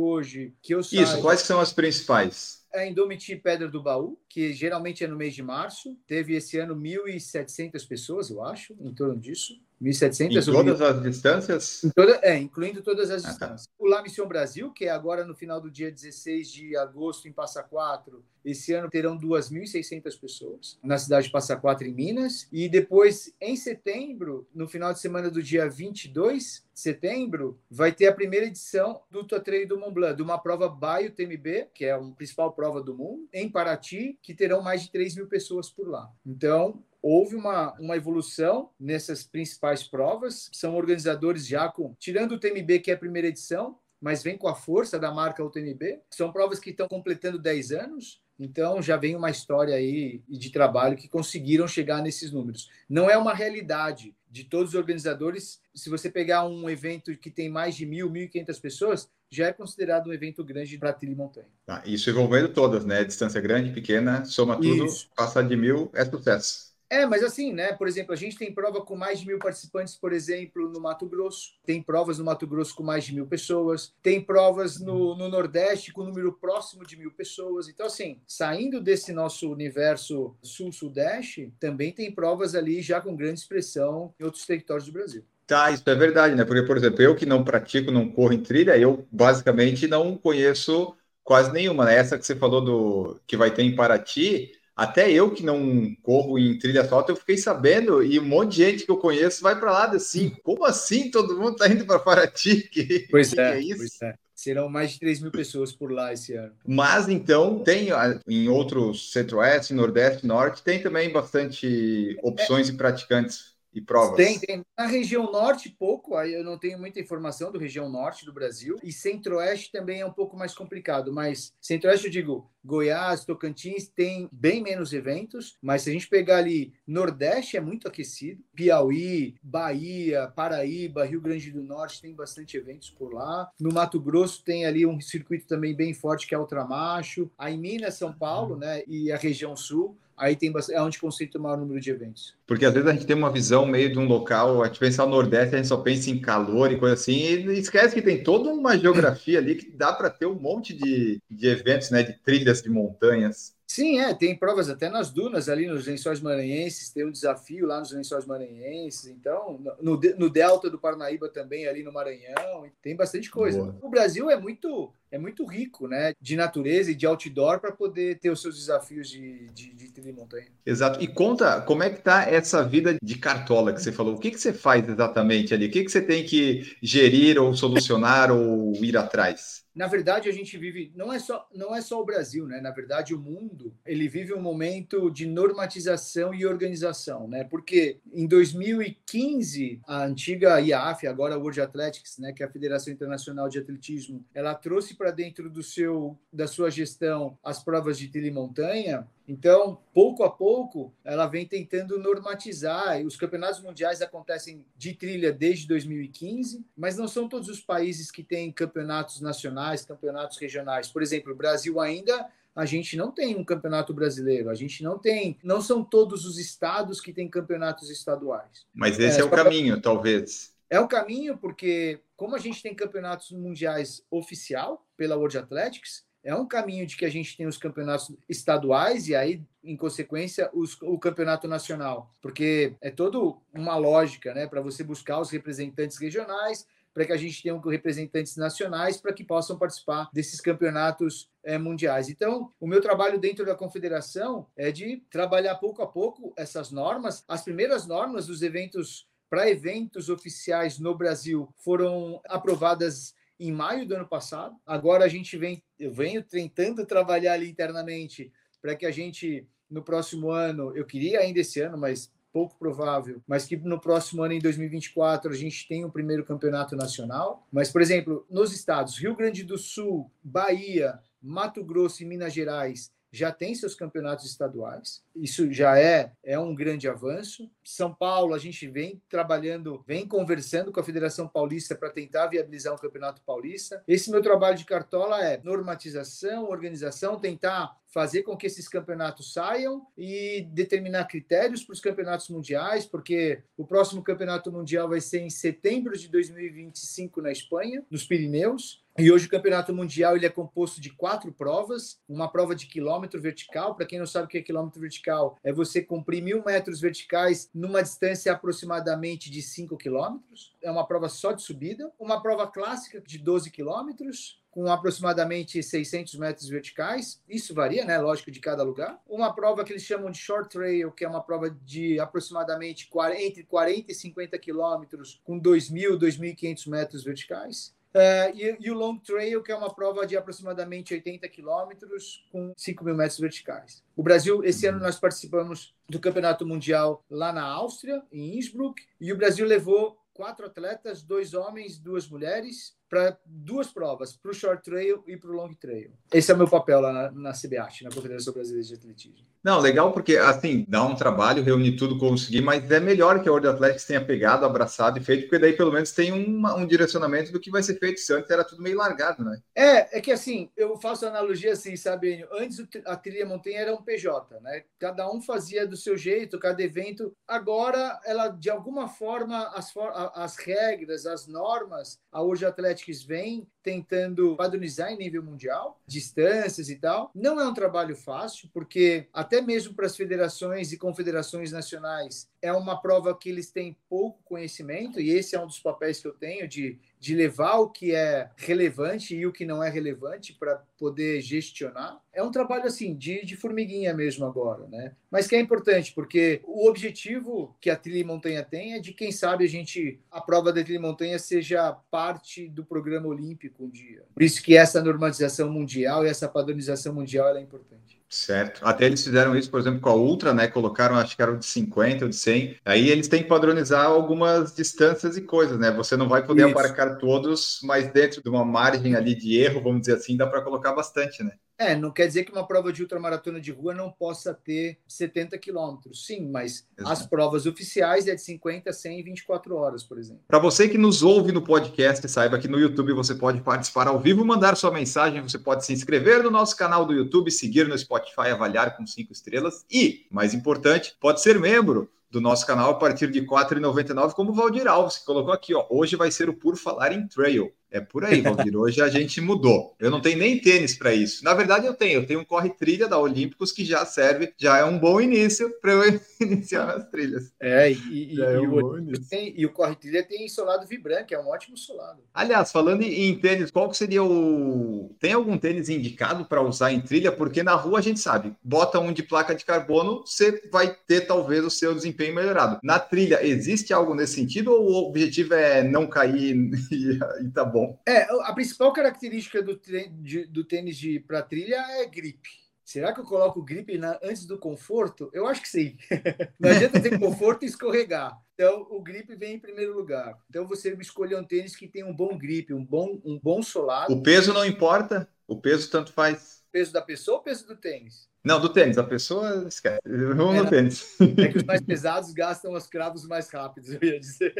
hoje, que eu saiba... Isso, quais são as principais? É Indomiti Pedra do Baú, que geralmente é no mês de março. Teve esse ano 1.700 pessoas, eu acho, em torno disso. 1.700. Em todas as distâncias? Toda, é, incluindo todas as ah, distâncias. Tá. O La Mission Brasil, que é agora no final do dia 16 de agosto em Passa Quatro, esse ano terão 2.600 pessoas na cidade de Passa Quatro, em Minas. E depois, em setembro, no final de semana do dia 22 de setembro, vai ter a primeira edição do Trail do Mont Blanc, de uma prova Baio TMB, que é a principal prova do mundo, em Paraty, que terão mais de 3 mil pessoas por lá. Então, houve uma, uma evolução nessas principais provas. São organizadores já com, tirando o TMB, que é a primeira edição, mas vem com a força da marca UTMB. São provas que estão completando 10 anos, então já vem uma história aí de trabalho que conseguiram chegar nesses números. Não é uma realidade de todos os organizadores. Se você pegar um evento que tem mais de mil, mil e quinhentas pessoas, já é considerado um evento grande para trilha e montanha. Tá, isso envolvendo todas, né? Distância grande, pequena, soma tudo, isso. passar de mil é sucesso. É, mas assim, né? Por exemplo, a gente tem prova com mais de mil participantes, por exemplo, no Mato Grosso. Tem provas no Mato Grosso com mais de mil pessoas. Tem provas no, no Nordeste com um número próximo de mil pessoas. Então, assim, saindo desse nosso universo sul-sudeste, também tem provas ali já com grande expressão em outros territórios do Brasil. Tá, isso é verdade, né? Porque, por exemplo, eu que não pratico, não corro em trilha, eu basicamente não conheço quase nenhuma. Né? Essa que você falou do que vai ter em Paraty até eu que não corro em trilha asfalto, eu fiquei sabendo e um monte de gente que eu conheço vai para lá assim. Como assim todo mundo está indo para Paraty? Que, pois, que é, é, isso? Pois é. Serão mais de 3 mil pessoas por lá esse ano. Mas então tem em outros centro-oeste, nordeste, norte, tem também bastante opções é. e praticantes e provas? Tem, tem. Na região norte, pouco, aí eu não tenho muita informação do região norte do Brasil. E centro-oeste também é um pouco mais complicado, mas centro-oeste eu digo Goiás, Tocantins tem bem menos eventos, mas se a gente pegar ali Nordeste é muito aquecido, Piauí, Bahia, Paraíba, Rio Grande do Norte tem bastante eventos por lá. No Mato Grosso tem ali um circuito também bem forte que é Ultramacho. Aí Minas, São Paulo, né, e a região sul aí tem é onde concentra o maior número de eventos. Porque às vezes a gente tem uma visão meio de um local, a gente pensa no Nordeste, a gente só pensa em calor e coisa assim, e esquece que tem toda uma geografia ali que dá para ter um monte de, de eventos, né, de trilhas de montanhas. Sim, é, tem provas até nas dunas ali nos lençóis maranhenses, tem um desafio lá nos lençóis maranhenses, então no, no delta do Parnaíba também ali no Maranhão, tem bastante coisa. Boa. O Brasil é muito é muito rico, né? De natureza e de outdoor para poder ter os seus desafios de, de, de trilha e montanha. Exato. E conta como é que tá essa vida de cartola que você falou. O que, que você faz exatamente ali? O que, que você tem que gerir ou solucionar ou ir atrás? Na verdade a gente vive não é só não é só o Brasil né? Na verdade o mundo ele vive um momento de normatização e organização né? Porque em 2015 a antiga IAF agora a World Athletics né? Que é a Federação Internacional de Atletismo ela trouxe para dentro do seu da sua gestão as provas de trilha e montanha então, pouco a pouco, ela vem tentando normatizar. Os campeonatos mundiais acontecem de trilha desde 2015, mas não são todos os países que têm campeonatos nacionais, campeonatos regionais. Por exemplo, o Brasil ainda a gente não tem um campeonato brasileiro, a gente não tem, não são todos os estados que têm campeonatos estaduais. Mas esse é, é o caminho, talvez. É o caminho porque como a gente tem campeonatos mundiais oficial pela World Athletics, é um caminho de que a gente tem os campeonatos estaduais e aí, em consequência, os, o campeonato nacional, porque é toda uma lógica, né, para você buscar os representantes regionais, para que a gente tenha representantes nacionais para que possam participar desses campeonatos é, mundiais. Então, o meu trabalho dentro da confederação é de trabalhar pouco a pouco essas normas. As primeiras normas dos eventos para eventos oficiais no Brasil foram aprovadas em maio do ano passado. Agora a gente vem, eu venho tentando trabalhar ali internamente para que a gente no próximo ano, eu queria ainda esse ano, mas pouco provável, mas que no próximo ano, em 2024, a gente tenha o primeiro campeonato nacional. Mas, por exemplo, nos estados Rio Grande do Sul, Bahia, Mato Grosso e Minas Gerais já tem seus campeonatos estaduais. Isso já é, é um grande avanço. São Paulo, a gente vem trabalhando, vem conversando com a Federação Paulista para tentar viabilizar um campeonato paulista. Esse meu trabalho de cartola é normatização, organização, tentar fazer com que esses campeonatos saiam e determinar critérios para os campeonatos mundiais, porque o próximo campeonato mundial vai ser em setembro de 2025 na Espanha, nos Pirineus. E hoje o campeonato mundial ele é composto de quatro provas, uma prova de quilômetro vertical. Para quem não sabe o que é quilômetro vertical, é você cumprir mil metros verticais numa distância aproximadamente de 5 quilômetros. É uma prova só de subida. Uma prova clássica de 12 quilômetros com aproximadamente 600 metros verticais. Isso varia, né? Lógico, de cada lugar. Uma prova que eles chamam de short trail, que é uma prova de aproximadamente 40, entre 40 e 50 quilômetros, com 2.000, 2.500 metros verticais. Uh, e, e, o Long Trail, que é uma prova de aproximadamente 80 quilômetros com 5 mil metros verticais. O Brasil, esse ano nós participamos do Campeonato Mundial lá na Áustria, em Innsbruck, e o Brasil levou quatro atletas, dois homens, duas mulheres, para duas provas, para o short trail e para o long trail. Esse é o meu papel lá na, na CBAT, na Confederação Brasileira de Atletismo. Não, legal, porque assim, dá um trabalho, reunir tudo, conseguir, mas é melhor que a World Athletics tenha pegado, abraçado e feito, porque daí pelo menos tem uma, um direcionamento do que vai ser feito. Se antes era tudo meio largado, né? É, é que assim, eu faço analogia assim, sabe? Antes a trilha montanha era um PJ, né? Cada um fazia do seu jeito, cada evento. Agora, ela, de alguma forma, as, as regras, as normas, a World Athletics vem tentando padronizar em nível mundial, distâncias e tal. Não é um trabalho fácil, porque até mesmo para as federações e confederações nacionais é uma prova que eles têm pouco conhecimento, e esse é um dos papéis que eu tenho de, de levar o que é relevante e o que não é relevante para poder gestionar. É um trabalho assim de, de formiguinha mesmo agora, né? Mas que é importante, porque o objetivo que a trilha montanha tem é de, quem sabe, a gente, a prova da trilha montanha seja parte do programa olímpico um dia. Por isso que essa normalização mundial e essa padronização mundial é importante. Certo. Até eles fizeram isso, por exemplo, com a Ultra, né? Colocaram, acho que era de 50 ou de 100. Aí eles têm que padronizar algumas distâncias e coisas, né? Você não vai poder isso. abarcar todos, mas dentro de uma margem ali de erro, vamos dizer assim, dá para colocar bastante, né? É, não quer dizer que uma prova de ultramaratona de rua não possa ter 70 quilômetros. Sim, mas Exato. as provas oficiais é de 50, 100 e 24 horas, por exemplo. Para você que nos ouve no podcast, saiba que no YouTube você pode participar ao vivo, mandar sua mensagem, você pode se inscrever no nosso canal do YouTube, seguir no Spotify, avaliar com cinco estrelas e, mais importante, pode ser membro do nosso canal a partir de R$ 4,99, como o Valdir Alves, que colocou aqui, ó. Hoje vai ser o Por Falar em Trail. É por aí, Valdir. Hoje a gente mudou. Eu não tenho nem tênis para isso. Na verdade, eu tenho. Eu tenho um corre-trilha da Olímpicos que já serve, já é um bom início para eu iniciar nas trilhas. É, e, e, é um o, tem, e o corre-trilha tem solado vibrante, que é um ótimo solado. Aliás, falando em, tênis, qual seria o. Tem algum tênis indicado para usar em trilha? Porque na rua a gente sabe, bota um de placa de carbono, você vai ter talvez o seu desempenho melhorado. Na trilha, existe algo nesse sentido ou o objetivo é não cair e, e tá bom? Bom. É, a principal característica do, de, do tênis de para trilha é gripe. Será que eu coloco gripe na, antes do conforto? Eu acho que sim. Não adianta ter conforto e escorregar. Então, o grip vem em primeiro lugar. Então, você escolher um tênis que tem um bom grip, um bom, um bom solado. O peso não importa? O peso tanto faz. Peso da pessoa ou peso do tênis? Não, do tênis. A pessoa esquece. Vamos é, no tênis. É que os mais pesados gastam os cravos mais rápidos, eu ia dizer.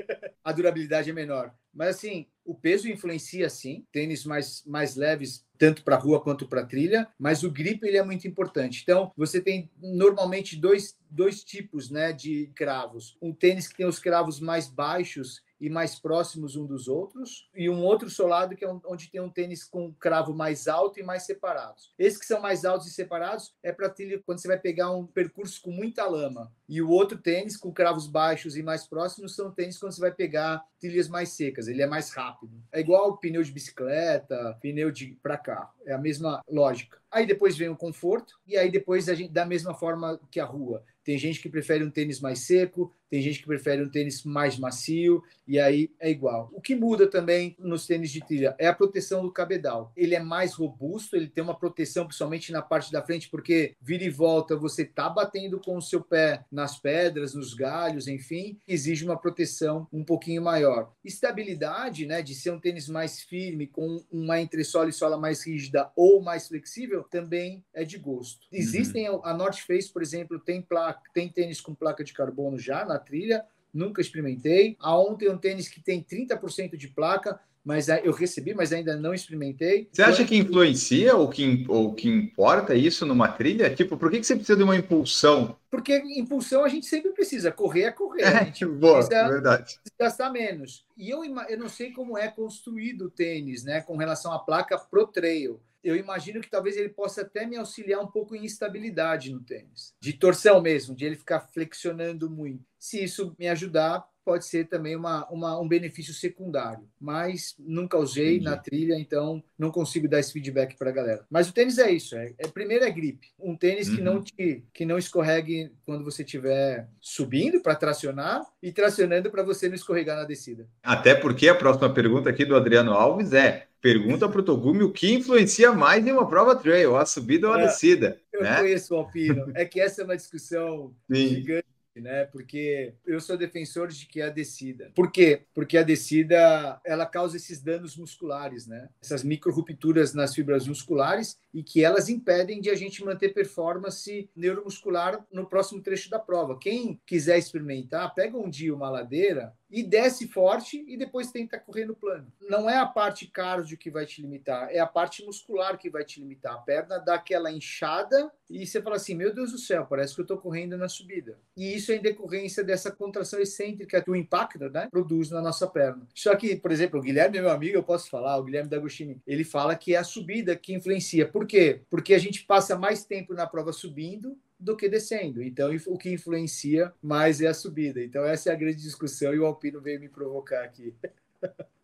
A durabilidade é menor. Mas, assim, o peso influencia, sim. Tênis mais, mais leves, tanto para rua quanto para trilha. Mas o grip, ele é muito importante. Então, você tem, normalmente, dois, dois tipos né, de cravos. Um tênis que tem os cravos mais baixos e mais próximos um dos outros, e um outro solado que é onde tem um tênis com cravo mais alto e mais separados. Esses que são mais altos e separados é para trilha quando você vai pegar um percurso com muita lama. E o outro tênis com cravos baixos e mais próximos são tênis quando você vai pegar trilhas mais secas, ele é mais rápido. É igual pneu de bicicleta, pneu de para carro, é a mesma lógica. Aí depois vem o conforto e aí depois a gente da mesma forma que a rua. Tem gente que prefere um tênis mais seco, tem gente que prefere um tênis mais macio, e aí é igual. O que muda também nos tênis de trilha é a proteção do cabedal. Ele é mais robusto, ele tem uma proteção principalmente na parte da frente, porque vira e volta, você tá batendo com o seu pé nas pedras, nos galhos, enfim, exige uma proteção um pouquinho maior. Estabilidade, né, de ser um tênis mais firme, com uma entressola e sola mais rígida ou mais flexível, também é de gosto. Uhum. Existem, uhum. a North Face, por exemplo, tem placa tem tênis com placa de carbono já na trilha, nunca experimentei. A ontem um tênis que tem 30% de placa, mas eu recebi, mas ainda não experimentei. Você acha que influencia ou que, ou que importa isso numa trilha? Tipo, por que, que você precisa de uma impulsão? Porque impulsão a gente sempre precisa. Correr é correr. É, a gente boa, precisa, verdade. gastar menos. E eu, eu não sei como é construído o tênis, né? Com relação à placa pro trail eu imagino que talvez ele possa até me auxiliar um pouco em instabilidade no tênis, de torção mesmo, de ele ficar flexionando muito. Se isso me ajudar, pode ser também uma, uma, um benefício secundário. Mas nunca usei Entendi. na trilha, então não consigo dar esse feedback para a galera. Mas o tênis é isso. É, é primeiro é gripe. Um tênis uhum. que não uhum. te que não escorregue quando você estiver subindo para tracionar e tracionando para você não escorregar na descida. Até porque a próxima pergunta aqui do Adriano Alves é Pergunta para o Togumi o que influencia mais em uma prova trail, a subida ou a é, descida. Eu né? conheço o Alpino. É que essa é uma discussão Sim. gigante né? Porque eu sou defensor de que a descida. Por quê? Porque a descida ela causa esses danos musculares, né? Essas micro rupturas nas fibras musculares e que elas impedem de a gente manter performance neuromuscular no próximo trecho da prova. Quem quiser experimentar, pega um dia uma ladeira e desce forte e depois tenta correr no plano. Não é a parte cardio que vai te limitar, é a parte muscular que vai te limitar. A perna dá aquela inchada e você fala assim: meu Deus do céu, parece que eu estou correndo na subida. E isso é em decorrência dessa contração excêntrica que o impacto né, produz na nossa perna. Só que, por exemplo, o Guilherme, meu amigo, eu posso falar, o Guilherme D'Agostini, ele fala que é a subida que influencia. Por quê? Porque a gente passa mais tempo na prova subindo do que descendo. Então, o que influencia mais é a subida. Então, essa é a grande discussão e o Alpino veio me provocar aqui.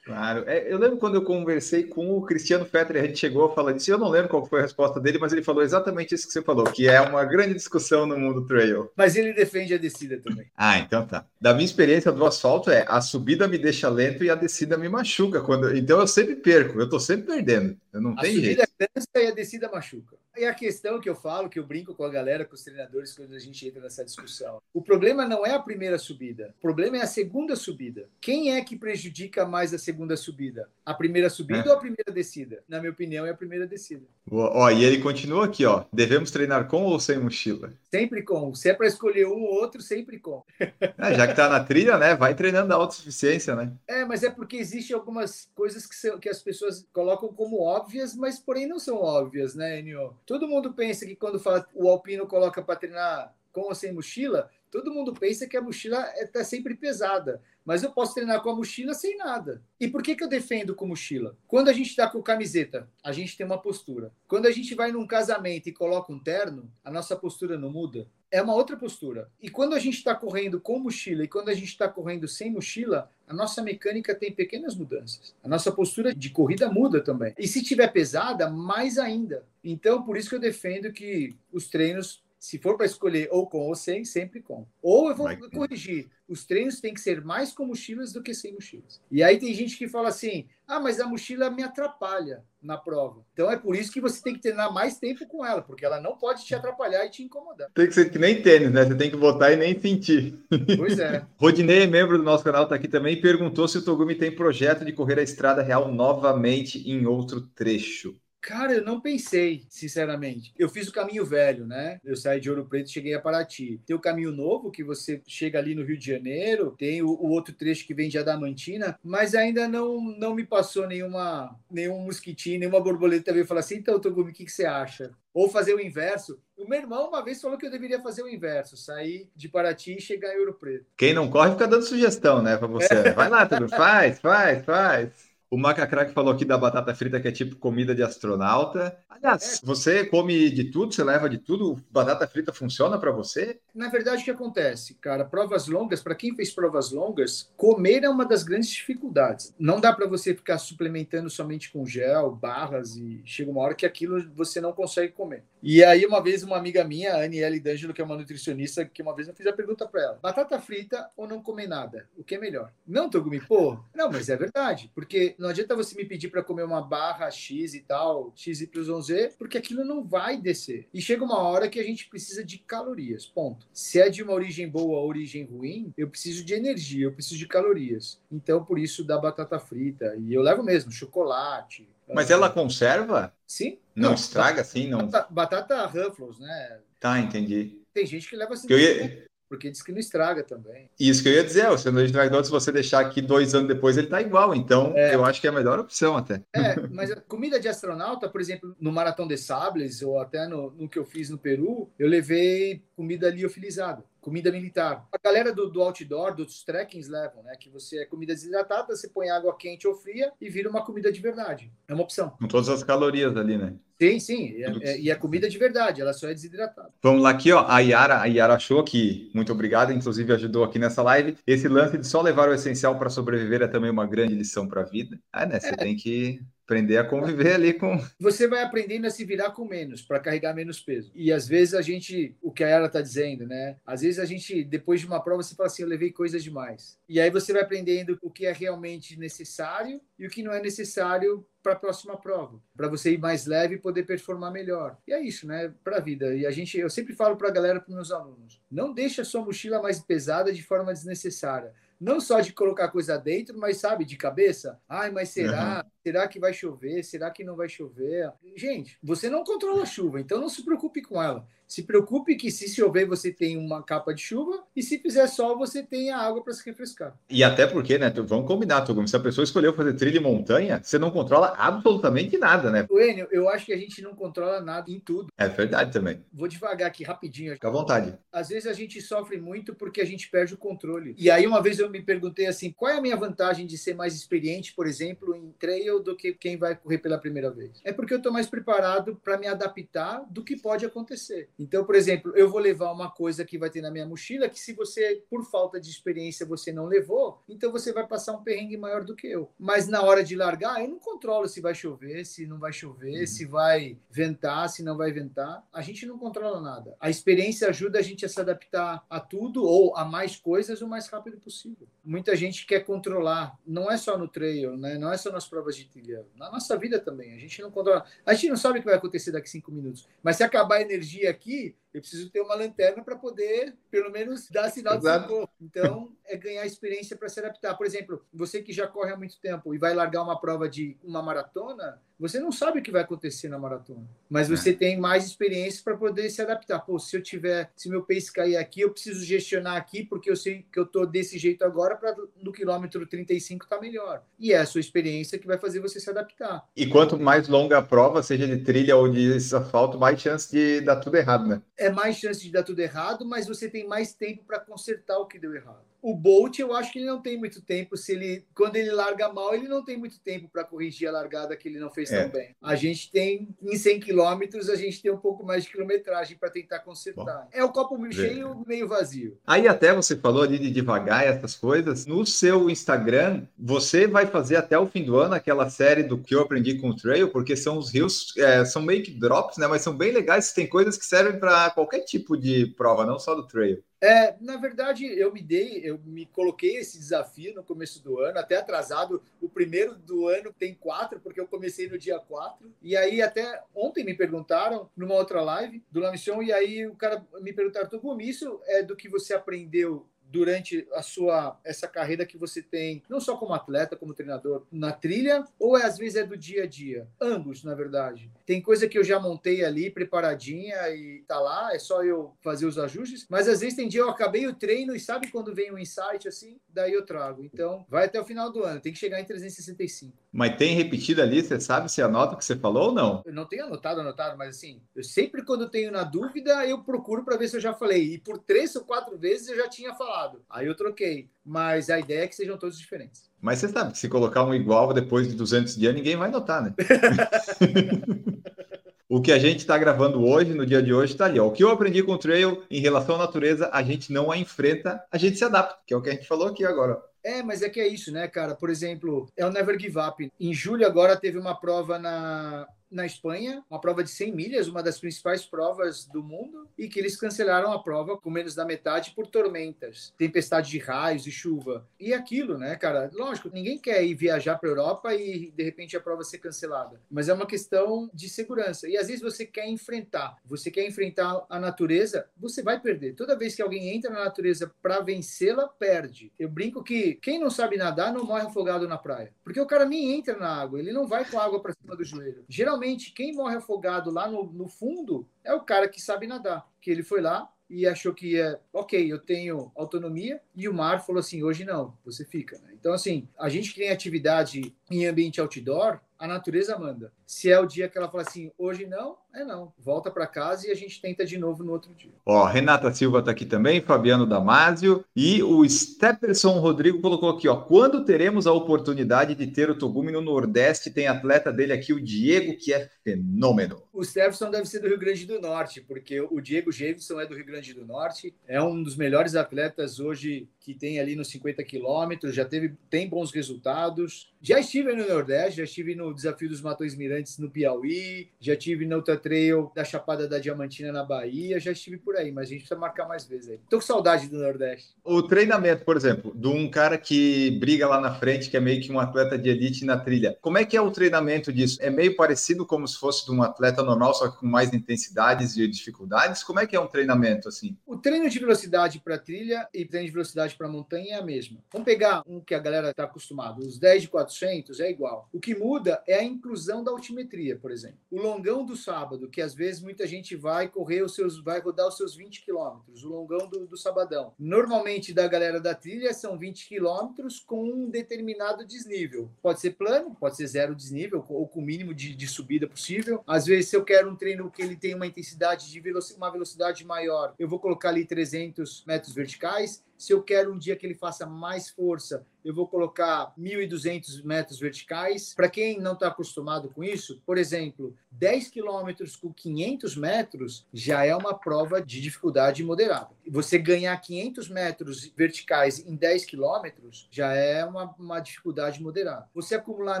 Claro. É, eu lembro quando eu conversei com o Cristiano Fetter, a gente chegou a falar disso. Eu não lembro qual foi a resposta dele, mas ele falou exatamente isso que você falou, que é uma grande discussão no mundo trail. Mas ele defende a descida também. Ah, então tá. Da minha experiência do asfalto é a subida me deixa lento e a descida me machuca. Quando... Então eu sempre perco, eu tô sempre perdendo. Eu não a tem jeito. A subida cansa e a descida machuca. É a questão que eu falo, que eu brinco com a galera, com os treinadores, quando a gente entra nessa discussão. O problema não é a primeira subida, o problema é a segunda subida. Quem é que prejudica mais a segunda subida? A primeira subida é. ou a primeira descida? Na minha opinião, é a primeira descida. Ó, e ele continua aqui, ó. Devemos treinar com ou sem mochila? Sempre com. Se é para escolher um ou outro, sempre com. É, já que tá na trilha, né? Vai treinando a autossuficiência, né? É, mas é porque existem algumas coisas que, são, que as pessoas colocam como óbvias, mas porém não são óbvias, né, Enio? Todo mundo pensa que quando fala, o alpino coloca para treinar com ou sem mochila, Todo mundo pensa que a mochila está sempre pesada, mas eu posso treinar com a mochila sem nada. E por que, que eu defendo com mochila? Quando a gente está com camiseta, a gente tem uma postura. Quando a gente vai num casamento e coloca um terno, a nossa postura não muda. É uma outra postura. E quando a gente está correndo com mochila e quando a gente está correndo sem mochila, a nossa mecânica tem pequenas mudanças. A nossa postura de corrida muda também. E se tiver pesada, mais ainda. Então, por isso que eu defendo que os treinos se for para escolher ou com ou sem, sempre com. Ou eu vou Vai corrigir. Os treinos têm que ser mais com mochilas do que sem mochilas. E aí tem gente que fala assim: ah, mas a mochila me atrapalha na prova. Então é por isso que você tem que treinar mais tempo com ela, porque ela não pode te atrapalhar e te incomodar. Tem que ser que nem tênis, né? Você tem que botar e nem sentir. Pois é. Rodinei, membro do nosso canal, está aqui também e perguntou se o Togumi tem projeto de correr a estrada real novamente em outro trecho. Cara, eu não pensei, sinceramente. Eu fiz o caminho velho, né? Eu saí de Ouro Preto e cheguei a Paraty. Tem o caminho novo, que você chega ali no Rio de Janeiro, tem o, o, outro trecho que vem de Adamantina, mas ainda não, não me passou nenhuma, nenhum mosquitinho, nenhuma borboleta veio falar assim: então, Togumi, o que, que você acha? Ou fazer o inverso. O meu irmão uma vez falou que eu deveria fazer o inverso, sair de Paraty e chegar em Ouro Preto. Quem não corre fica dando sugestão, né, para você. Vai lá, tudo faz, faz, faz. O Macacrack falou aqui da batata frita que é tipo comida de astronauta. Aliás, é. você come de tudo, você leva de tudo? Batata frita funciona para você? Na verdade, o que acontece, cara? Provas longas, para quem fez provas longas, comer é uma das grandes dificuldades. Não dá para você ficar suplementando somente com gel, barras e chega uma hora que aquilo você não consegue comer. E aí, uma vez, uma amiga minha, a Aniele D'Angelo, que é uma nutricionista, que uma vez eu fiz a pergunta para ela: batata frita ou não comer nada? O que é melhor? Não, Togumi, pô, não, mas é verdade, porque não adianta você me pedir para comer uma barra X e tal, XYZ, porque aquilo não vai descer. E chega uma hora que a gente precisa de calorias, ponto. Se é de uma origem boa ou origem ruim, eu preciso de energia, eu preciso de calorias. Então, por isso, da batata frita. E eu levo mesmo chocolate. Mas ela conserva? Sim. Não, não estraga assim, não? Batata, batata Ruffles, né? Tá, entendi. Tem gente que leva assim. Eu ia, porque diz que não estraga também. Isso que eu ia dizer, o sanduíche do McDonald's, se você deixar aqui dois anos depois, ele tá igual. Então, é. eu acho que é a melhor opção até. É, mas a comida de astronauta, por exemplo, no Maratão de Sables, ou até no, no que eu fiz no Peru, eu levei comida liofilizada comida militar. A galera do, do outdoor, dos trekkings levam, né? Que você é comida desidratada, você põe água quente ou fria e vira uma comida de verdade. É uma opção. Com todas as calorias ali, né? Sim, sim. É, é, e é comida de verdade, ela só é desidratada. Vamos lá aqui, ó. A Yara, a Yara achou que, muito obrigado, inclusive ajudou aqui nessa live. Esse lance de só levar o essencial para sobreviver é também uma grande lição para a vida. Ah, né? Você é. tem que aprender a conviver ali com. Você vai aprendendo a se virar com menos, para carregar menos peso. E às vezes a gente, o que a Yara está dizendo, né? Às vezes a gente, depois de uma prova, você fala assim: eu levei coisas demais. E aí você vai aprendendo o que é realmente necessário e o que não é necessário para a próxima prova, para você ir mais leve e poder performar melhor. E é isso, né, para a vida. E a gente, eu sempre falo para a galera, para meus alunos, não deixe a sua mochila mais pesada de forma desnecessária não só de colocar coisa dentro, mas sabe, de cabeça. Ai, mas será? Uhum. Será que vai chover? Será que não vai chover? Gente, você não controla a chuva, então não se preocupe com ela. Se preocupe que se chover você tem uma capa de chuva e se fizer sol você tem a água para se refrescar. E até porque, né, vamos combinar, Tugum, se a pessoa escolheu fazer trilha e montanha, você não controla absolutamente nada, né? Enio, eu acho que a gente não controla nada em tudo. É verdade também. Vou devagar aqui, rapidinho. Fica à vontade. Às vezes a gente sofre muito porque a gente perde o controle. E aí uma vez eu me perguntei assim, qual é a minha vantagem de ser mais experiente, por exemplo, em trail do que quem vai correr pela primeira vez? É porque eu estou mais preparado para me adaptar do que pode acontecer. Então, por exemplo, eu vou levar uma coisa que vai ter na minha mochila que se você, por falta de experiência, você não levou, então você vai passar um perrengue maior do que eu. Mas na hora de largar, eu não controlo se vai chover, se não vai chover, uhum. se vai ventar, se não vai ventar. A gente não controla nada. A experiência ajuda a gente a se adaptar a tudo ou a mais coisas o mais rápido possível. Muita gente quer controlar, não é só no trail, né? não é só nas provas de trilha, na nossa vida também. A gente não controla. A gente não sabe o que vai acontecer daqui cinco minutos, mas se acabar a energia aqui, eu preciso ter uma lanterna para poder, pelo menos, dar sinal de socorro. Então, é ganhar experiência para se adaptar. Por exemplo, você que já corre há muito tempo e vai largar uma prova de uma maratona, você não sabe o que vai acontecer na maratona, mas é. você é. tem mais experiência para poder se adaptar. Pô, se eu tiver, se meu pace cair aqui, eu preciso gestionar aqui, porque eu sei que eu tô desse jeito agora para no quilômetro 35 tá melhor. E é a sua experiência que vai fazer você se adaptar. E quanto mais longa a prova, seja de trilha ou de asfalto, mais chance de dar tudo errado, né? É mais chance de dar tudo errado, mas você tem mais tempo para consertar o que deu errado. O Bolt, eu acho que ele não tem muito tempo. Se ele, quando ele larga mal, ele não tem muito tempo para corrigir a largada que ele não fez é. tão bem. A gente tem em 100 quilômetros, a gente tem um pouco mais de quilometragem para tentar consertar. Bom, é o copo meio cheio, meio vazio. Aí até você falou ali de devagar essas coisas. No seu Instagram, você vai fazer até o fim do ano aquela série do que eu aprendi com o trail, porque são os rios, é, são meio que drops, né? Mas são bem legais. Tem coisas que servem para qualquer tipo de prova, não só do trail. É, na verdade, eu me dei, eu me coloquei esse desafio no começo do ano, até atrasado. O primeiro do ano tem quatro, porque eu comecei no dia quatro. E aí, até ontem me perguntaram, numa outra live do La Mission, e aí o cara me perguntaram, Togumi, isso é do que você aprendeu durante a sua essa carreira que você tem, não só como atleta, como treinador, na trilha, ou é, às vezes é do dia a dia? Ambos, na verdade. Tem coisa que eu já montei ali, preparadinha e tá lá, é só eu fazer os ajustes, mas às vezes tem dia eu acabei o treino e sabe quando vem um insight assim, daí eu trago. Então, vai até o final do ano, tem que chegar em 365. Mas tem repetido ali, você sabe se anota o que você falou ou não? Eu não tenho anotado, anotado, mas assim, eu sempre quando tenho na dúvida, eu procuro para ver se eu já falei. E por três ou quatro vezes eu já tinha falado. Aí eu troquei. Mas a ideia é que sejam todos diferentes. Mas você sabe que se colocar um igual depois de 200 dias, ninguém vai notar, né? o que a gente está gravando hoje, no dia de hoje, está ali. Ó. O que eu aprendi com o trail em relação à natureza, a gente não a enfrenta, a gente se adapta, que é o que a gente falou aqui agora. É, mas é que é isso, né, cara? Por exemplo, é o Never Give Up. Em julho agora teve uma prova na na Espanha, uma prova de 100 milhas, uma das principais provas do mundo, e que eles cancelaram a prova com menos da metade por tormentas, tempestade de raios e chuva. E aquilo, né, cara? Lógico, ninguém quer ir viajar para a Europa e de repente a prova ser cancelada, mas é uma questão de segurança. E às vezes você quer enfrentar, você quer enfrentar a natureza, você vai perder. Toda vez que alguém entra na natureza para vencê-la, perde. Eu brinco que quem não sabe nadar não morre afogado na praia, porque o cara nem entra na água, ele não vai com água para cima do joelho. Geralmente geralmente quem morre afogado lá no, no fundo é o cara que sabe nadar, que ele foi lá e achou que ia, ok, eu tenho autonomia, e o mar falou assim: hoje não, você fica. Né? Então, assim, a gente que tem atividade em ambiente outdoor, a natureza manda. Se é o dia que ela fala assim, hoje não, é não. Volta para casa e a gente tenta de novo no outro dia. Ó, Renata Silva está aqui também, Fabiano Damasio e o Stepperson Rodrigo colocou aqui, ó, quando teremos a oportunidade de ter o Togumi no Nordeste? Tem atleta dele aqui, o Diego, que é fenômeno. O Stepperson deve ser do Rio Grande do Norte, porque o Diego Jevison é do Rio Grande do Norte, é um dos melhores atletas hoje que tem ali nos 50 quilômetros, já teve, tem bons resultados. Já estive no Nordeste, já estive no Desafio dos Matões No Piauí, já estive no Ultra Trail da Chapada da Diamantina na Bahia, já estive por aí, mas a gente precisa marcar mais vezes aí. Tô com saudade do Nordeste. O treinamento, por exemplo, de um cara que briga lá na frente, que é meio que um atleta de elite na trilha. Como é que é o treinamento disso? É meio parecido como se fosse de um atleta normal, só que com mais intensidades e dificuldades? Como é que é um treinamento assim? O treino de velocidade para trilha e treino de velocidade para montanha é a mesma. Vamos pegar um que a galera está acostumado, os 10 de 400 é igual. O que muda é a inclusão da altimetria, por exemplo. O longão do sábado, que às vezes muita gente vai correr os seus, vai rodar os seus 20 quilômetros, o longão do, do sabadão. Normalmente da galera da trilha são 20 quilômetros com um determinado desnível. Pode ser plano, pode ser zero desnível ou com o mínimo de, de subida possível. Às vezes, se eu quero um treino que ele tem uma intensidade de velocidade, uma velocidade maior, eu vou colocar ali 300 metros verticais. Se eu quero um dia que ele faça mais força, eu vou colocar 1.200 metros verticais. Para quem não está acostumado com isso, por exemplo, 10 quilômetros com 500 metros já é uma prova de dificuldade moderada. Você ganhar 500 metros verticais em 10 quilômetros já é uma, uma dificuldade moderada. Você acumular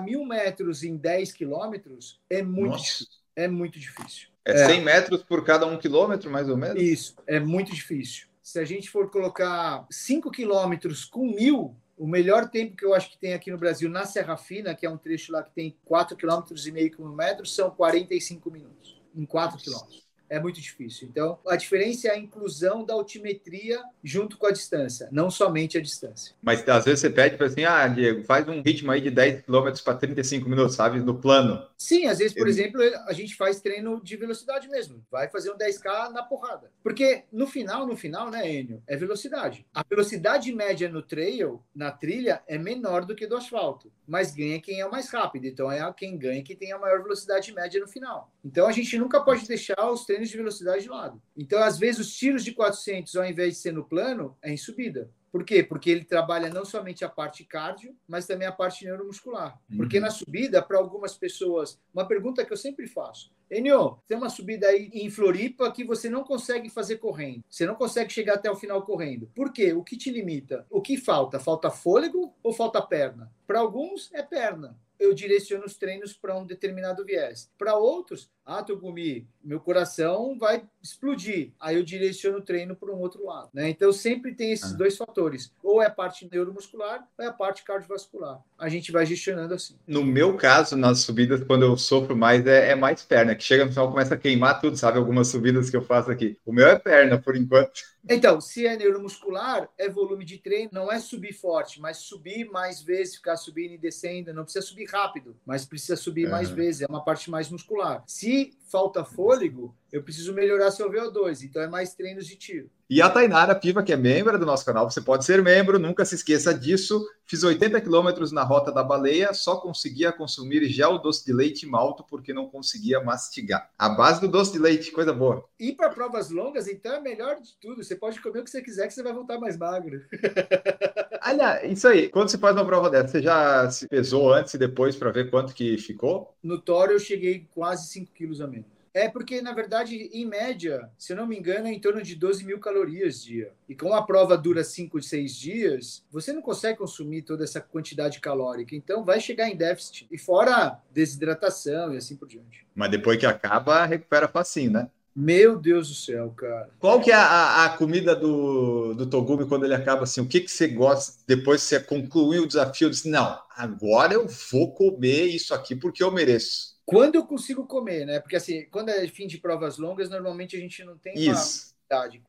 1.000 metros em 10 quilômetros é muito Nossa. difícil. É muito difícil. É 100 é. metros por cada um quilômetro, mais ou menos? Isso, é muito difícil se a gente for colocar 5 quilômetros com mil, o melhor tempo que eu acho que tem aqui no Brasil na Serra Fina, que é um trecho lá que tem 4,5 km, são 45 minutos, em 4 quilômetros é muito difícil. Então, a diferença é a inclusão da altimetria junto com a distância, não somente a distância. Mas às vezes você pede para assim, ah, Diego, faz um ritmo aí de 10 km para 35 minutos, sabe, no plano. Sim, às vezes, por Eu... exemplo, a gente faz treino de velocidade mesmo, vai fazer um 10k na porrada. Porque no final, no final, né, Enio, é velocidade. A velocidade média no trail, na trilha, é menor do que do asfalto. mas ganha quem é o mais rápido. Então é quem ganha quem tem a maior velocidade média no final. Então a gente nunca pode deixar os treinos de velocidade de lado. Então, às vezes, os tiros de 400, ao invés de ser no plano, é em subida. Por quê? Porque ele trabalha não somente a parte cardio, mas também a parte neuromuscular. Uhum. Porque na subida, para algumas pessoas, uma pergunta que eu sempre faço: Enio, tem uma subida aí em Floripa que você não consegue fazer correndo. Você não consegue chegar até o final correndo. Por quê? O que te limita? O que falta? Falta fôlego ou falta perna? Para alguns é perna eu direciono os treinos para um determinado viés. Para outros, ah, Togumi, meu coração vai explodir. Aí eu direciono o treino para um outro lado. Né? Então sempre tem esses ah. dois fatores. Ou é a parte neuromuscular, ou é a parte cardiovascular. A gente vai gestionando assim. No meu caso, nas subidas, quando eu sofro mais, é, é mais perna, que chega no final começa a queimar tudo, sabe? Algumas subidas que eu faço aqui. O meu é perna, por enquanto. Então, se é neuromuscular, é volume de treino, não é subir forte, mas subir mais vezes, ficar subindo e descendo. Não precisa subir rápido, mas precisa subir é. mais vezes, é uma parte mais muscular. Se falta fôlego, eu preciso melhorar seu VO2, então é mais treinos de tiro. E a Tainara Piva, que é membro do nosso canal, você pode ser membro, nunca se esqueça disso. Fiz 80 quilômetros na Rota da Baleia, só conseguia consumir gel doce de leite malto porque não conseguia mastigar. A base do doce de leite, coisa boa. E para provas longas, então é melhor de tudo. Você pode comer o que você quiser, que você vai voltar mais magro. Aliás, isso aí. Quando você faz uma prova dessa, você já se pesou antes e depois para ver quanto que ficou? No Toro eu cheguei quase 5 quilos a menos. É porque, na verdade, em média, se eu não me engano, é em torno de 12 mil calorias dia. E como a prova dura 5, 6 dias, você não consegue consumir toda essa quantidade calórica. Então, vai chegar em déficit. E fora desidratação e assim por diante. Mas depois que acaba, recupera facinho, né? Meu Deus do céu, cara. Qual que é a, a comida do, do Togumi quando ele acaba assim? O que, que você gosta depois que você concluiu o desafio? Diz, não, agora eu vou comer isso aqui porque eu mereço. Quando eu consigo comer, né? Porque assim, quando é fim de provas longas, normalmente a gente não tem Isso. uma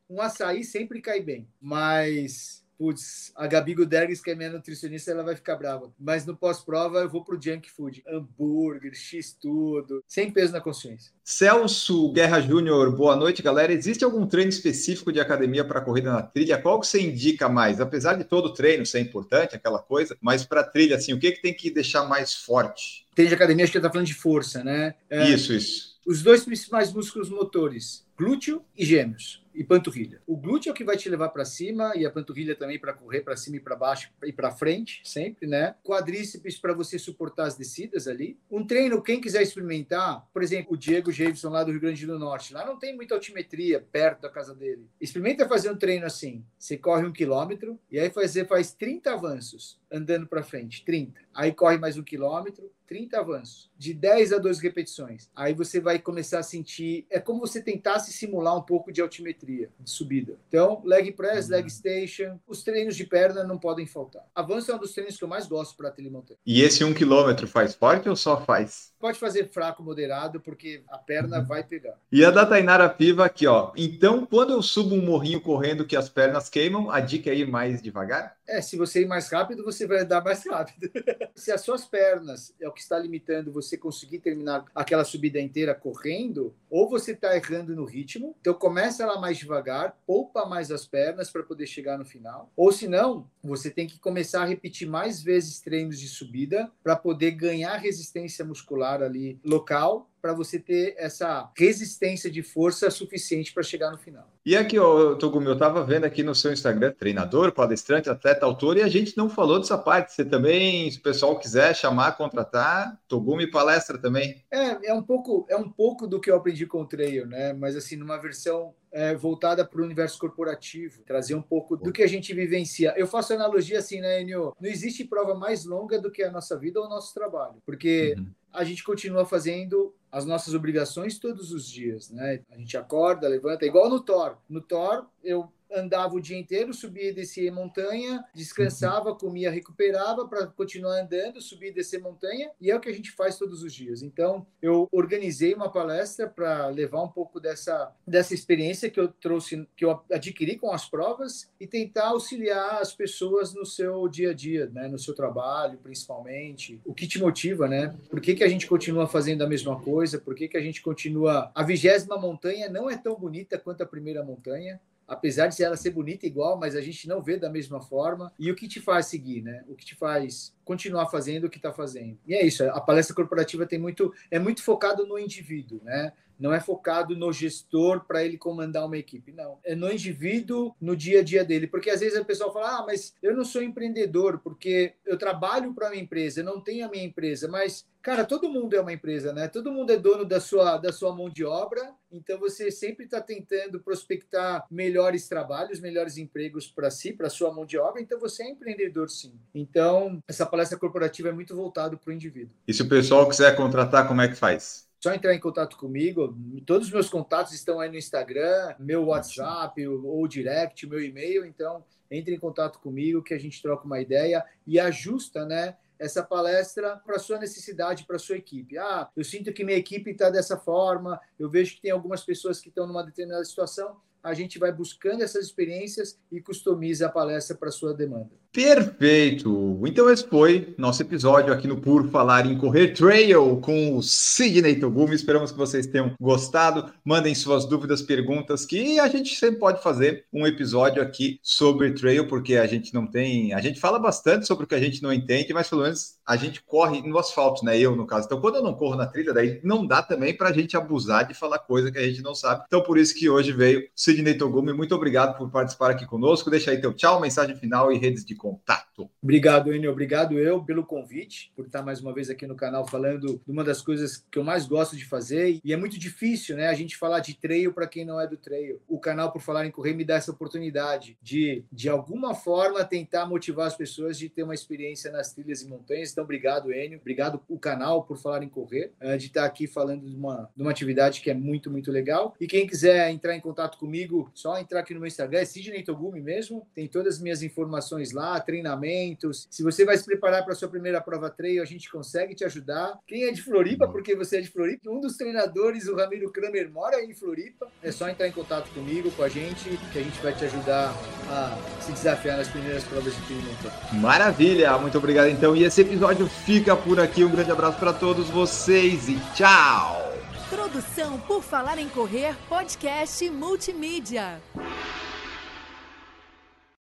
Um açaí sempre cai bem, mas putz, a Gabi Gudergues, que é minha nutricionista, ela vai ficar brava. Mas no pós-prova eu vou pro junk food. Hambúrguer, X tudo, sem peso na consciência. Celso Guerra Júnior, boa noite, galera. Existe algum treino específico de academia para corrida na trilha? Qual que você indica mais? Apesar de todo treino ser importante, aquela coisa, mas para trilha, assim, o que, que tem que deixar mais forte? Treino de academia, acho que ele tá falando de força, né? É, isso, isso. Os dois principais músculos motores, glúteo e gêmeos e panturrilha. O glúteo é o que vai te levar para cima e a panturrilha também para correr para cima e para baixo e para frente, sempre, né? Quadríceps para você suportar as descidas ali. Um treino, quem quiser experimentar, por exemplo, o Diego Jameson lá do Rio Grande do Norte, lá não tem muita altimetria perto da casa dele. Experimenta fazer um treino assim. Você corre um quilômetro e aí você faz 30 avanços andando para frente, 30. Aí corre mais um quilômetro, 30 avanços, de 10 a 12 repetições. Aí você vai começar a sentir, é como você tentasse simular um pouco de altimetria de subida. Então, leg press, leg uhum. station, os treinos de perna não podem faltar. Avanço é um dos treinos que eu mais gosto para telemontanha. E esse um quilômetro faz forte ou só faz? Pode fazer fraco, moderado, porque a perna uhum. vai pegar. E a da Tainara Piva aqui, ó. Então, quando eu subo um morrinho correndo que as pernas queimam, a dica é ir mais devagar? É, se você ir mais rápido, você vai andar mais rápido. se as suas pernas é o que está limitando você conseguir terminar aquela subida inteira correndo, ou você está errando no ritmo, então começa lá mais devagar, poupa mais as pernas para poder chegar no final. Ou se não, você tem que começar a repetir mais vezes treinos de subida para poder ganhar resistência muscular ali local para você ter essa resistência de força suficiente para chegar no final. E aqui, ó, Togumi, eu estava vendo aqui no seu Instagram, treinador, palestrante, atleta, autor, e a gente não falou dessa parte. Você também, se o pessoal quiser chamar, contratar, Togumi palestra também. É, é um pouco, é um pouco do que eu aprendi com o trail, né? Mas assim, numa versão é, voltada para o universo corporativo, trazer um pouco do que a gente vivencia. Eu faço analogia assim, né, Enio? Não existe prova mais longa do que a nossa vida ou o nosso trabalho, porque uhum. a gente continua fazendo as nossas obrigações todos os dias, né? A gente acorda, levanta, igual no Thor. No Thor, eu andava o dia inteiro, subia e descia montanha, descansava, uhum. comia, recuperava para continuar andando, subir e descer montanha, e é o que a gente faz todos os dias. Então, eu organizei uma palestra para levar um pouco dessa, dessa experiência que eu trouxe, que eu adquiri com as provas e tentar auxiliar as pessoas no seu dia a dia, né, no seu trabalho, principalmente, o que te motiva, né? Por que, que a gente continua fazendo a mesma coisa? Por que, que a gente continua... A vigésima montanha não é tão bonita quanto a primeira montanha, apesar de ela ser bonita igual, mas a gente não vê da mesma forma. E o que te faz seguir, né? O que te faz continuar fazendo o que está fazendo. E é isso. A palestra corporativa tem muito é muito focado no indivíduo, né? Não é focado no gestor para ele comandar uma equipe, não. É no indivíduo, no dia a dia dele. Porque às vezes a pessoa fala: ah, mas eu não sou empreendedor porque eu trabalho para uma empresa, eu não tenho a minha empresa. Mas, cara, todo mundo é uma empresa, né? Todo mundo é dono da sua, da sua mão de obra. Então você sempre está tentando prospectar melhores trabalhos, melhores empregos para si, para sua mão de obra. Então você é empreendedor, sim. Então essa palestra corporativa é muito voltado para o indivíduo. E se o pessoal quiser contratar, como é que faz? Só entrar em contato comigo. Todos os meus contatos estão aí no Instagram, meu WhatsApp ou direct, meu e-mail. Então, entre em contato comigo que a gente troca uma ideia e ajusta, né? Essa palestra para sua necessidade, para sua equipe. Ah, eu sinto que minha equipe está dessa forma, eu vejo que tem algumas pessoas que estão numa determinada situação. A gente vai buscando essas experiências e customiza a palestra para sua demanda. Perfeito! Então esse foi nosso episódio aqui no Por Falar em Correr Trail com o Sidney Togumi. Esperamos que vocês tenham gostado. Mandem suas dúvidas, perguntas, que a gente sempre pode fazer um episódio aqui sobre trail, porque a gente não tem... A gente fala bastante sobre o que a gente não entende, mas pelo menos a gente corre no asfalto, né? Eu, no caso. Então, quando eu não corro na trilha, daí não dá também para a gente abusar de falar coisa que a gente não sabe. Então, por isso que hoje veio Sidney Togumi. Muito obrigado por participar aqui conosco. Deixa aí teu tchau, mensagem final e redes de contato. Obrigado, Enio. Obrigado eu pelo convite, por estar mais uma vez aqui no canal falando de uma das coisas que eu mais gosto de fazer. E é muito difícil, né, a gente falar de trail para quem não é do trail. O canal, por falar em correr, me dá essa oportunidade de, de alguma forma, tentar motivar as pessoas de ter uma experiência nas trilhas e montanhas. Então, obrigado, Enio. Obrigado o canal por falar em correr, eh, de estar aqui falando de uma, de uma atividade que é muito, muito legal. E quem quiser entrar em contato comigo, só entrar aqui no meu Instagram, é Sidney Togumi mesmo. Tem todas as minhas informações lá, treinamentos. Se você vai se preparar para a sua primeira prova trail, a gente consegue te ajudar. Quem é de Floripa, porque você é de Floripa, um dos treinadores, o Ramiro Kramer, mora em Floripa. É só entrar em contato comigo, com a gente, que a gente vai te ajudar a se desafiar nas primeiras provas de treinamento. Maravilha! Muito obrigado então. E esse episódio fica por aqui. Um grande abraço para todos vocês e tchau! Produção por Falar em Correr, podcast multimídia.